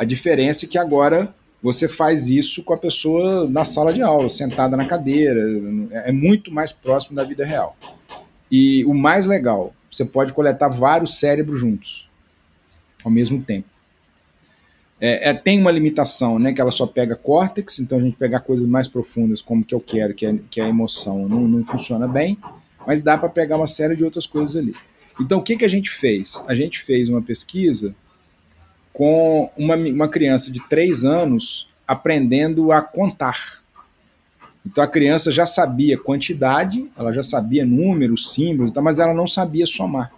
A diferença é que agora você faz isso com a pessoa na sala de aula, sentada na cadeira, é muito mais próximo da vida real. E o mais legal, você pode coletar vários cérebros juntos, ao mesmo tempo. É, é, tem uma limitação, né, que ela só pega córtex, então a gente pegar coisas mais profundas, como que eu quero, que é, que é a emoção, não, não funciona bem, mas dá para pegar uma série de outras coisas ali. Então o que, que a gente fez? A gente fez uma pesquisa com uma, uma criança de três anos aprendendo a contar. Então a criança já sabia quantidade, ela já sabia números, símbolos, mas ela não sabia somar.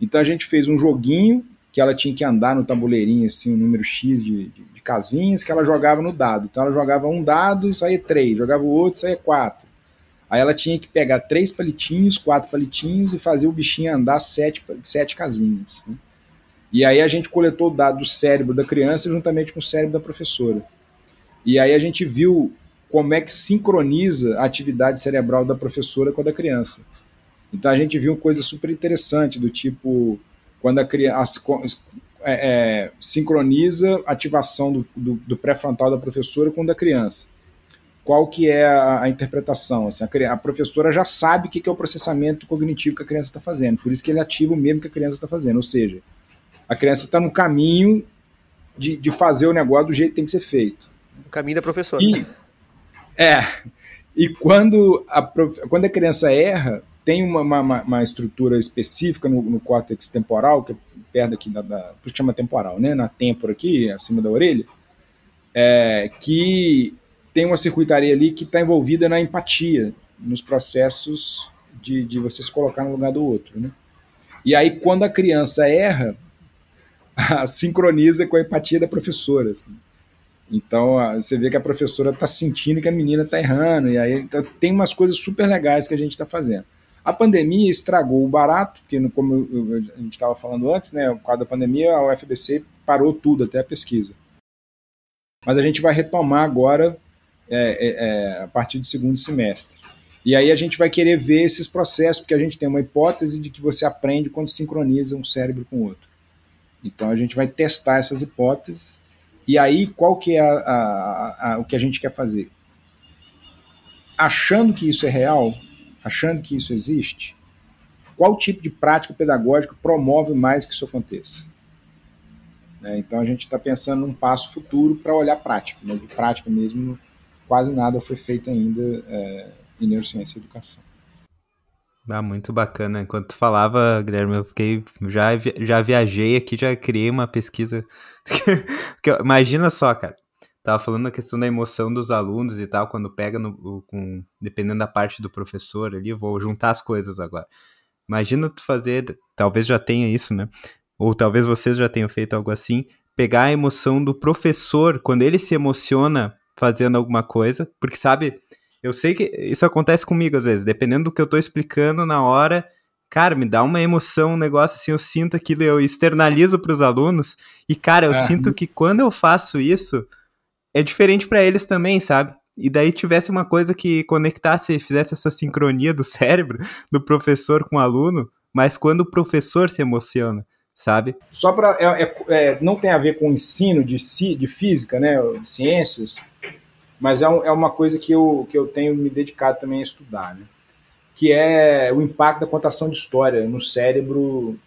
Então a gente fez um joguinho que ela tinha que andar no tabuleirinho, assim, um número X de, de, de casinhas que ela jogava no dado. Então ela jogava um dado saía três, jogava o outro saía quatro. Aí ela tinha que pegar três palitinhos, quatro palitinhos e fazer o bichinho andar sete, sete casinhas. Né? E aí a gente coletou o dado do cérebro da criança juntamente com o cérebro da professora. E aí a gente viu como é que sincroniza a atividade cerebral da professora com a da criança. Então a gente viu coisa super interessante, do tipo, quando a criança é, é, sincroniza a ativação do, do, do pré-frontal da professora com a da criança. Qual que é a, a interpretação? Assim, a, a, professora já sabe o que, que é o processamento cognitivo que a criança está fazendo, por isso que ele ativa o mesmo que a criança está fazendo, ou seja, a criança está no caminho de, de fazer o negócio do jeito que tem que ser feito. O caminho da professora. E, é. E quando a, quando a criança erra, tem uma, uma, uma estrutura específica no, no, córtex temporal, que é perto aqui da, da. Por que chama temporal, né? Na têmpora aqui, acima da orelha, é, que tem uma circuitaria ali que está envolvida na empatia, nos processos de, de você se colocar no lugar do outro, né? E aí, quando a criança erra, sincroniza com a empatia da professora. Assim. Então você vê que a professora está sentindo que a menina está errando, e aí então, tem umas coisas super legais que a gente está fazendo. A pandemia estragou o barato, porque, como a gente estava falando antes, né, por causa da pandemia, a UFBC parou tudo, até a pesquisa. Mas a gente vai retomar agora é, é, é, a partir do segundo semestre. E aí a gente vai querer ver esses processos, porque a gente tem uma hipótese de que você aprende quando sincroniza um cérebro com o outro. Então a gente vai testar essas hipóteses. E aí qual que é a, a, a, o que a gente quer fazer? Achando que isso é real, achando que isso existe, qual tipo de prática pedagógica promove mais que isso aconteça? Né? Então a gente está pensando num passo futuro para olhar prática, mas de prática mesmo quase nada foi feito ainda é, em neurociência e educação. Ah, muito bacana. Enquanto tu falava, Guilherme, eu fiquei. Já, já viajei aqui, já criei uma pesquisa. Imagina só, cara. Tava falando a questão da emoção dos alunos e tal, quando pega no, com, dependendo da parte do professor ali, vou juntar as coisas agora. Imagina tu fazer, talvez já tenha isso, né? Ou talvez vocês já tenham feito algo assim, pegar a emoção do professor quando ele se emociona fazendo alguma coisa, porque sabe, eu sei que isso acontece comigo às vezes, dependendo do que eu tô explicando na hora, cara, me dá uma emoção, um negócio assim, eu sinto aquilo, eu externalizo para os alunos, e cara, eu é. sinto que quando eu faço isso, é diferente para eles também, sabe? E daí tivesse uma coisa que conectasse, fizesse essa sincronia do cérebro do professor com o aluno, mas quando o professor se emociona, sabe? Só para é, é, é, não tem a ver com o ensino de, de física, né, de ciências, mas é, um, é uma coisa que eu, que eu tenho me dedicado também a estudar, né? que é o impacto da contação de história no cérebro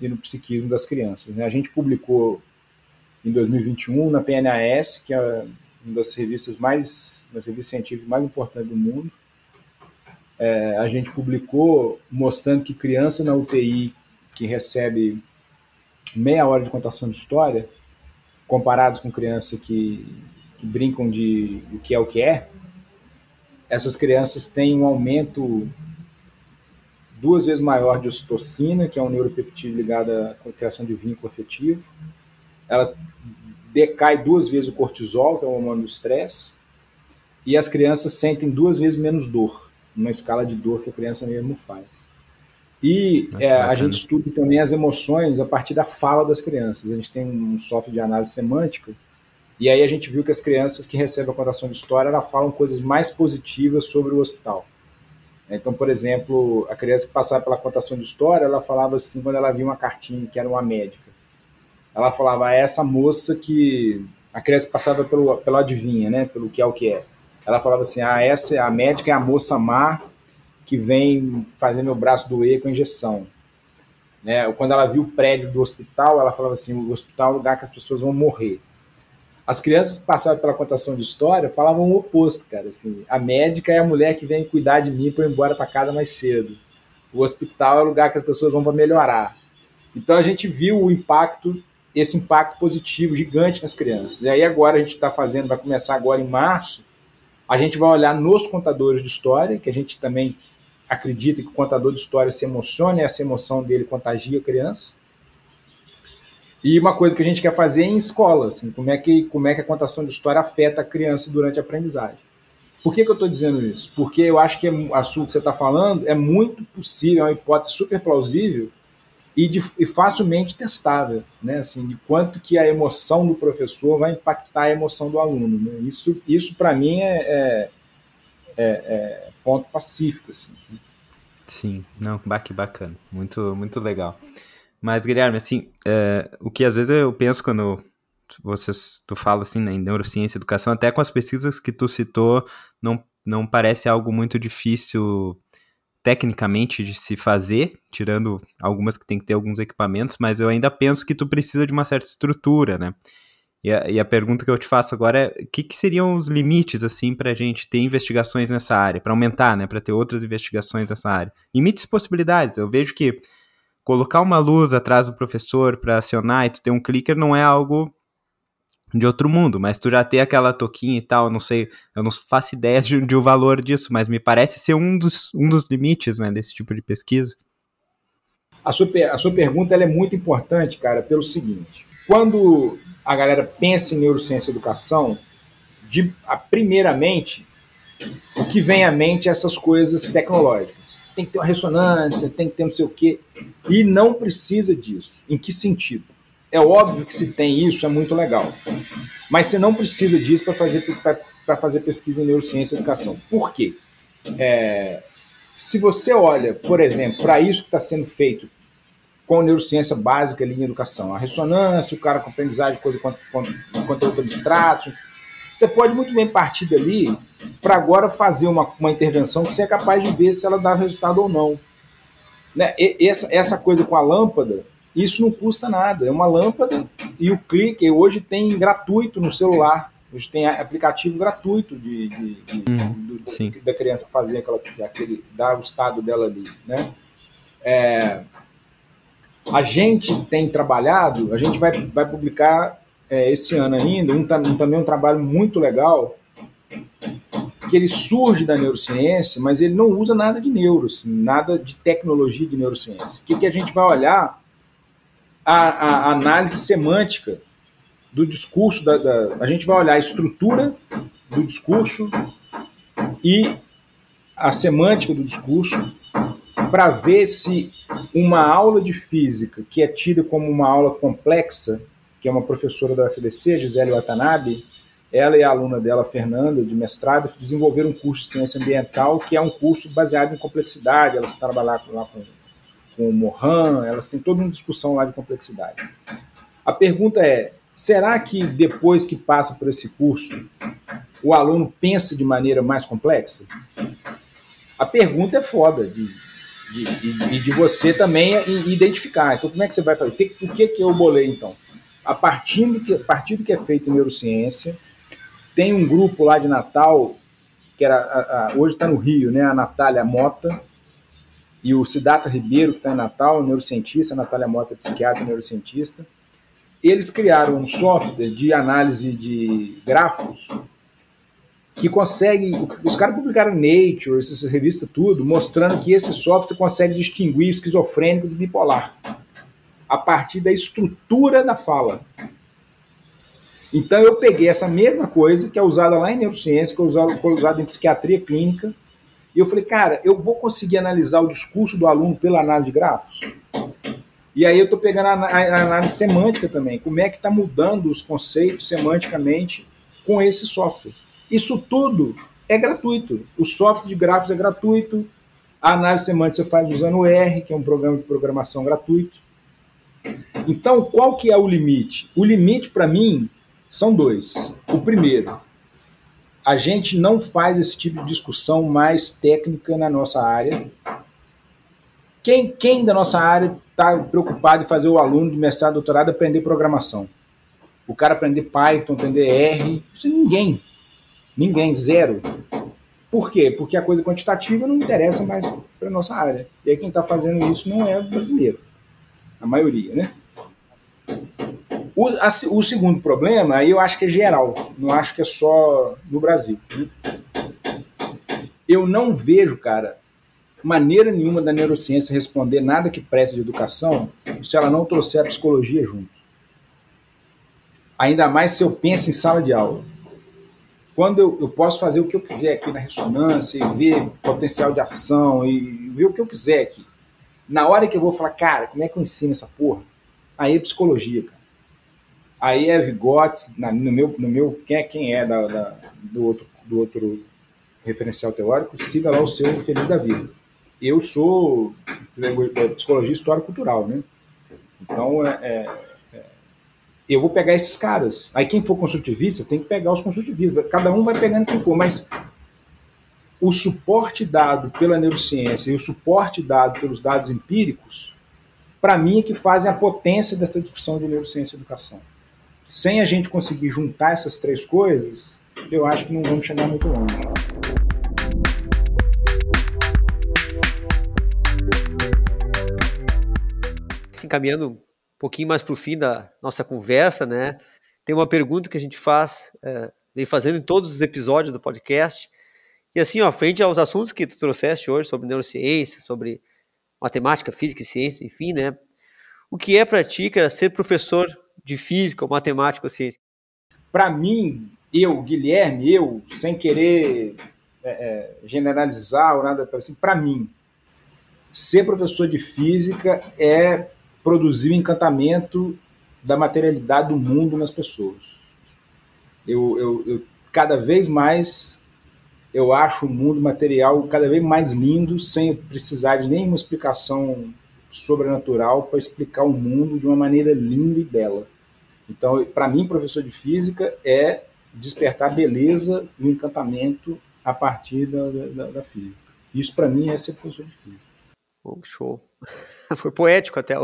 e no psiquismo das crianças. Né? A gente publicou em 2021 na PNAS, que é uma das revistas mais, das revistas científicas mais importantes do mundo. É, a gente publicou mostrando que criança na UTI que recebe meia hora de contação de história, comparados com criança que que brincam de o que é o que é, essas crianças têm um aumento duas vezes maior de ocitocina, que é um neuropeptídeo ligado à criação de vínculo afetivo. Ela decai duas vezes o cortisol, que é o hormônio do estresse, e as crianças sentem duas vezes menos dor, numa escala de dor que a criança mesmo faz. E é, a gente estuda também as emoções a partir da fala das crianças. A gente tem um software de análise semântica e aí a gente viu que as crianças que recebem a contação de história, elas falam coisas mais positivas sobre o hospital. Então, por exemplo, a criança que passava pela contação de história, ela falava assim, quando ela via uma cartinha que era uma médica, ela falava, ah, essa moça que... A criança que passava pelo, pelo adivinha, né, pelo que é o que é. Ela falava assim, ah, essa é a médica é a moça má que vem fazer meu braço doer com injeção. Né? Quando ela viu o prédio do hospital, ela falava assim, o hospital é um lugar que as pessoas vão morrer. As crianças que passavam pela contação de história falavam o oposto, cara. Assim, a médica é a mulher que vem cuidar de mim para eu ir embora para casa mais cedo. O hospital é o lugar que as pessoas vão para melhorar. Então a gente viu o impacto, esse impacto positivo gigante nas crianças. E aí agora a gente está fazendo, vai começar agora em março, a gente vai olhar nos contadores de história, que a gente também acredita que o contador de história se emociona e essa emoção dele contagia a criança. E uma coisa que a gente quer fazer é em escola, assim, como, é que, como é que a contação de história afeta a criança durante a aprendizagem. Por que, que eu estou dizendo isso? Porque eu acho que o assunto que você está falando é muito possível, é uma hipótese super plausível e, de, e, facilmente testável, né? Assim, de quanto que a emoção do professor vai impactar a emoção do aluno. Né? Isso, isso para mim é, é, é, é, ponto pacífico, assim. Sim, não, que bacana, muito, muito legal. Mas, Guilherme, assim, é, o que às vezes eu penso quando você, tu fala assim, né, em neurociência e educação, até com as pesquisas que tu citou, não, não parece algo muito difícil tecnicamente de se fazer, tirando algumas que tem que ter alguns equipamentos, mas eu ainda penso que tu precisa de uma certa estrutura, né? E a, e a pergunta que eu te faço agora é: o que, que seriam os limites, assim, para a gente ter investigações nessa área, para aumentar, né, para ter outras investigações nessa área? Limites e possibilidades. Eu vejo que colocar uma luz atrás do professor para acionar e tu ter um clicker não é algo de outro mundo, mas tu já ter aquela toquinha e tal, não sei, eu não faço ideia de, de o valor disso, mas me parece ser um dos, um dos limites, né, desse tipo de pesquisa. A sua, a sua pergunta é muito importante, cara, pelo seguinte, quando a galera pensa em neurociência e educação, de, a, primeiramente, o que vem à mente é essas coisas tecnológicas tem que ter uma ressonância, tem que ter não sei o quê. E não precisa disso. Em que sentido? É óbvio que se tem isso, é muito legal. Mas você não precisa disso para fazer, fazer pesquisa em neurociência e educação. Por quê? É, se você olha, por exemplo, para isso que está sendo feito com neurociência básica ali em educação, a ressonância, o cara com aprendizagem, coisa com, com conteúdo abstrato, você pode muito bem partir dali para agora fazer uma, uma intervenção que você é capaz de ver se ela dá resultado ou não. Né? E, essa, essa coisa com a lâmpada, isso não custa nada. É uma lâmpada e o clique hoje tem gratuito no celular. Hoje tem aplicativo gratuito de, de, de hum, do, da criança fazer aquela, aquele, dar o estado dela ali. Né? É, a gente tem trabalhado, a gente vai, vai publicar é, esse ano ainda, um, um, também um trabalho muito legal, que ele surge da neurociência, mas ele não usa nada de neuro, assim, nada de tecnologia de neurociência. O que, que a gente vai olhar? A, a, análise semântica do discurso, da, da, a gente vai olhar a estrutura do discurso e a semântica do discurso para ver se uma aula de física que é tida como uma aula complexa que é uma professora da UFDC, Gisele Watanabe, ela e a aluna dela, Fernanda, de mestrado, desenvolveram um curso de ciência ambiental, que é um curso baseado em complexidade. Elas trabalham lá com, com o Mohan, elas têm toda uma discussão lá de complexidade. A pergunta é: será que depois que passa por esse curso, o aluno pensa de maneira mais complexa? A pergunta é foda de, de, de, de você também identificar. Então, como é que você vai fazer? O que, que eu bolei então? A partir do que, a partir do que é feito em neurociência. Tem um grupo lá de Natal, que era a, a, hoje está no Rio, né? A Natália Mota e o Siddhartha Ribeiro, que está em Natal, neurocientista, a Natália Mota, psiquiatra neurocientista. Eles criaram um software de análise de grafos que consegue. Os caras publicaram Nature, essa revista, tudo, mostrando que esse software consegue distinguir esquizofrênico do bipolar a partir da estrutura da fala. Então eu peguei essa mesma coisa que é usada lá em neurociência, que é usada, que é usada em psiquiatria clínica, e eu falei, cara, eu vou conseguir analisar o discurso do aluno pela análise de grafos? E aí eu estou pegando a, análise semântica também, como é que está mudando os conceitos semanticamente com esse software. Isso tudo é gratuito. O software de grafos é gratuito, a análise semântica você faz usando o R, que é um programa de programação gratuito. Então, qual que é o limite? O limite para mim são dois. O primeiro, a gente não faz esse tipo de discussão mais técnica na nossa área. Quem, quem da nossa área está preocupado em fazer o aluno de mestrado, doutorado aprender programação? O cara aprender Python, aprender R? Isso ninguém. Ninguém, zero. Por quê? Porque a coisa quantitativa não interessa mais para nossa área. E aí quem está fazendo isso não é brasileiro a maioria, né? O, a, o, segundo problema, aí eu acho que é geral, não acho que é só no Brasil. Né? Eu não vejo, cara, maneira nenhuma da neurociência responder nada que preste de educação se ela não trouxer a psicologia junto. Ainda mais se eu penso em sala de aula. Quando eu, eu posso fazer o que eu quiser aqui na ressonância e ver potencial de ação e ver o que eu quiser aqui. Na hora que eu vou falar, cara, como é que eu ensino essa porra? Aí é psicologia, cara. Aí é Vygotsky, no meu, no meu quem é, quem é da, da, do, outro, do outro referencial teórico, siga lá o seu Feliz da Vida. Eu sou é, psicologia história cultural, né? Então, é, é, é, eu vou pegar esses caras. Aí quem for construtivista tem que pegar os construtivistas. Cada um vai pegando quem for, mas o suporte dado pela neurociência e o suporte dado pelos dados empíricos, para mim é que fazem a potência dessa discussão de neurociência e educação. Sem a gente conseguir juntar essas três coisas, eu acho que não vamos chegar muito longe. Se encaminhando um pouquinho mais para o fim da nossa conversa, né? Tem uma pergunta que a gente faz, é, vem fazendo em todos os episódios do podcast, e assim, ó, frente aos assuntos que tu trouxeste hoje sobre neurociência, sobre matemática, física e ciência, enfim, né? O que é para ti, cara, ser professor de física, ou matemática ou ciência? Para mim, eu, Guilherme, eu, sem querer é, é, generalizar ou nada assim, para mim, ser professor de física é produzir o encantamento da materialidade do mundo nas pessoas. Eu, eu, eu cada vez mais eu acho o mundo material cada vez mais lindo, sem precisar de nenhuma explicação sobrenatural para explicar o mundo de uma maneira linda e bela. Então, para mim, professor de física é despertar beleza e o encantamento a partir da, da, da física. Isso, para mim, é ser professor de física. Oh, show. Foi poético até.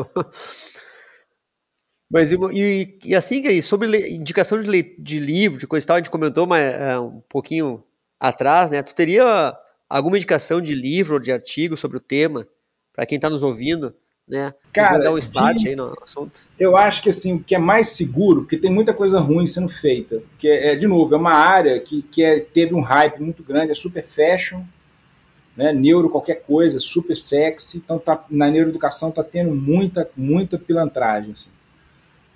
Mas e, e assim, sobre indicação de, de livro, de coisa e tal, a gente comentou mas, é, um pouquinho atrás, né? Tu teria alguma indicação de livro ou de artigo sobre o tema para quem está nos ouvindo, né? Cara, dar um start de, aí no assunto. Eu acho que assim o que é mais seguro, porque tem muita coisa ruim sendo feita, que é, de novo é uma área que, que é, teve um hype muito grande, é super fashion, né? Neuro qualquer coisa, super sexy, então tá na neuroeducação tá tendo muita muita pilantragem. Assim.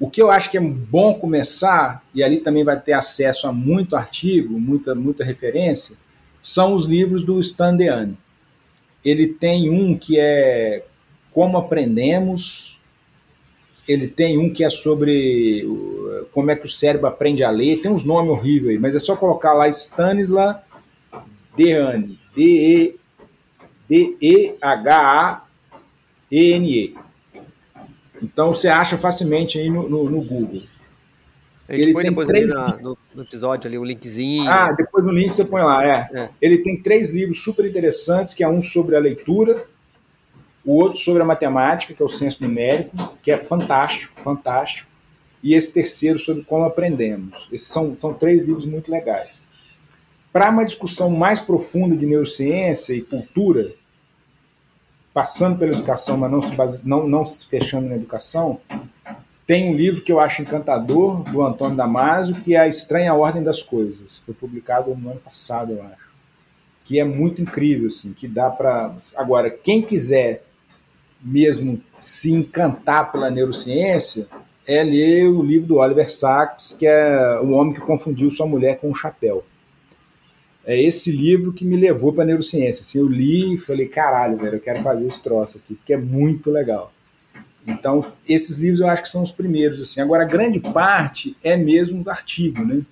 O que eu acho que é bom começar, e ali também vai ter acesso a muito artigo, muita, muita referência, são os livros do Stan Deane. Ele tem um que é Como Aprendemos, ele tem um que é sobre como é que o cérebro aprende a ler, tem uns nomes horríveis, mas é só colocar lá Stanisla Deane, D-E-H-A-E-N-E. Então você acha facilmente aí no, no, no Google. ele tem três... Na, no, no, episódio ali, o linkzinho. Ah, depois o link você põe lá, é. é. Ele tem três livros super interessantes, que é um sobre a leitura, o outro sobre a matemática, que é o senso numérico, que é fantástico, fantástico, e esse terceiro sobre como aprendemos. Esses são, são três livros muito legais. Para uma discussão mais profunda de neurociência e cultura, passando pela educação, mas não se, base, não, não se fechando na educação, tem um livro que eu acho encantador, do Antônio Damasio, que é A Estranha Ordem das Coisas. Foi publicado no ano passado, eu acho. Que é muito incrível, assim, que dá para... Agora, quem quiser mesmo se encantar pela neurociência, é ler o livro do Oliver Sacks, que é O Homem que Confundiu Sua Mulher com um Chapéu é esse livro que me levou para a neurociência. Assim, eu li e falei, caralho, velho, eu quero fazer esse troço aqui, porque é muito legal. Então, esses livros eu acho que são os primeiros. Assim. Agora, grande parte é mesmo do artigo, né?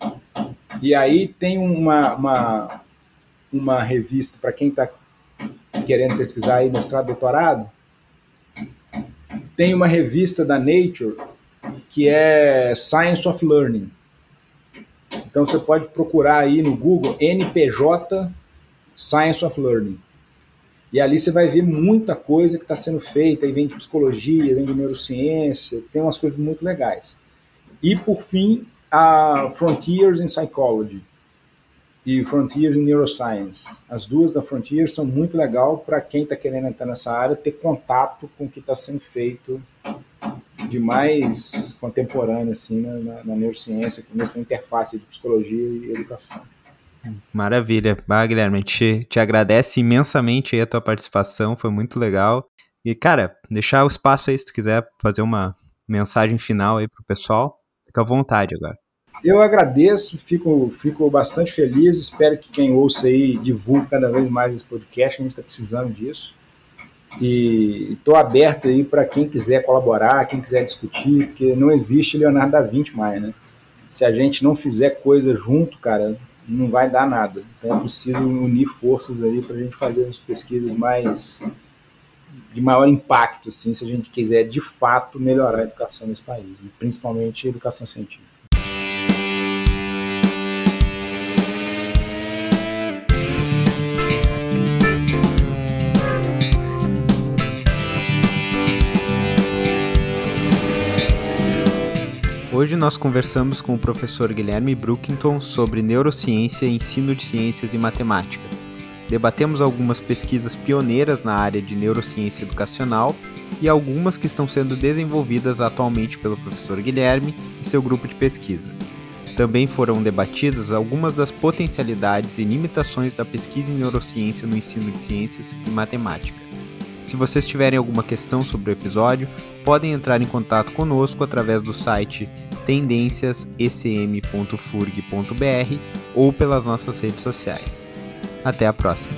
E aí tem uma, uma, uma revista para quem está querendo pesquisar aí mestrado, doutorado, tem uma revista da Nature que é Science of Learning. Então você pode procurar aí no Google NPJ Science of Learning. E ali você vai ver muita coisa que está sendo feita, aí vem de psicologia, vem de neurociência, tem umas coisas muito legais. E por fim, a Frontiers in Psychology e Frontiers in Neuroscience. As duas da Frontiers são muito legal para quem está querendo entrar nessa área ter contato com o que está sendo feito de mais contemporâneo assim na, na, na neurociência, nessa interface de psicologia e educação. Maravilha. Bah, Guilherme, te, te agradece imensamente a tua participação, foi muito legal. E, cara, deixar o espaço aí se tu quiser fazer uma mensagem final aí pro pessoal, fica à vontade agora. Eu agradeço, fico, fico bastante feliz, espero que quem ouça aí divulgue cada vez mais esse podcast, a gente está precisando disso. E estou aberto aí para quem quiser colaborar, quem quiser discutir, porque não existe Leonardo da Vinci mais, né? Se a gente não fizer coisa junto, cara, não vai dar nada. Então é preciso unir forças aí para a gente fazer as pesquisas mais de maior impacto, assim, se a gente quiser de fato melhorar a educação nesse país, principalmente a educação científica. Nós conversamos com o professor Guilherme Brookington sobre neurociência, ensino de ciências e matemática. Debatemos algumas pesquisas pioneiras na área de neurociência educacional e algumas que estão sendo desenvolvidas atualmente pelo professor Guilherme e seu grupo de pesquisa. Também foram debatidas algumas das potencialidades e limitações da pesquisa em neurociência no ensino de ciências e matemática. Se vocês tiverem alguma questão sobre o episódio, podem entrar em contato conosco através do site tendênciasecm.furg.br ou pelas nossas redes sociais. Até a próxima!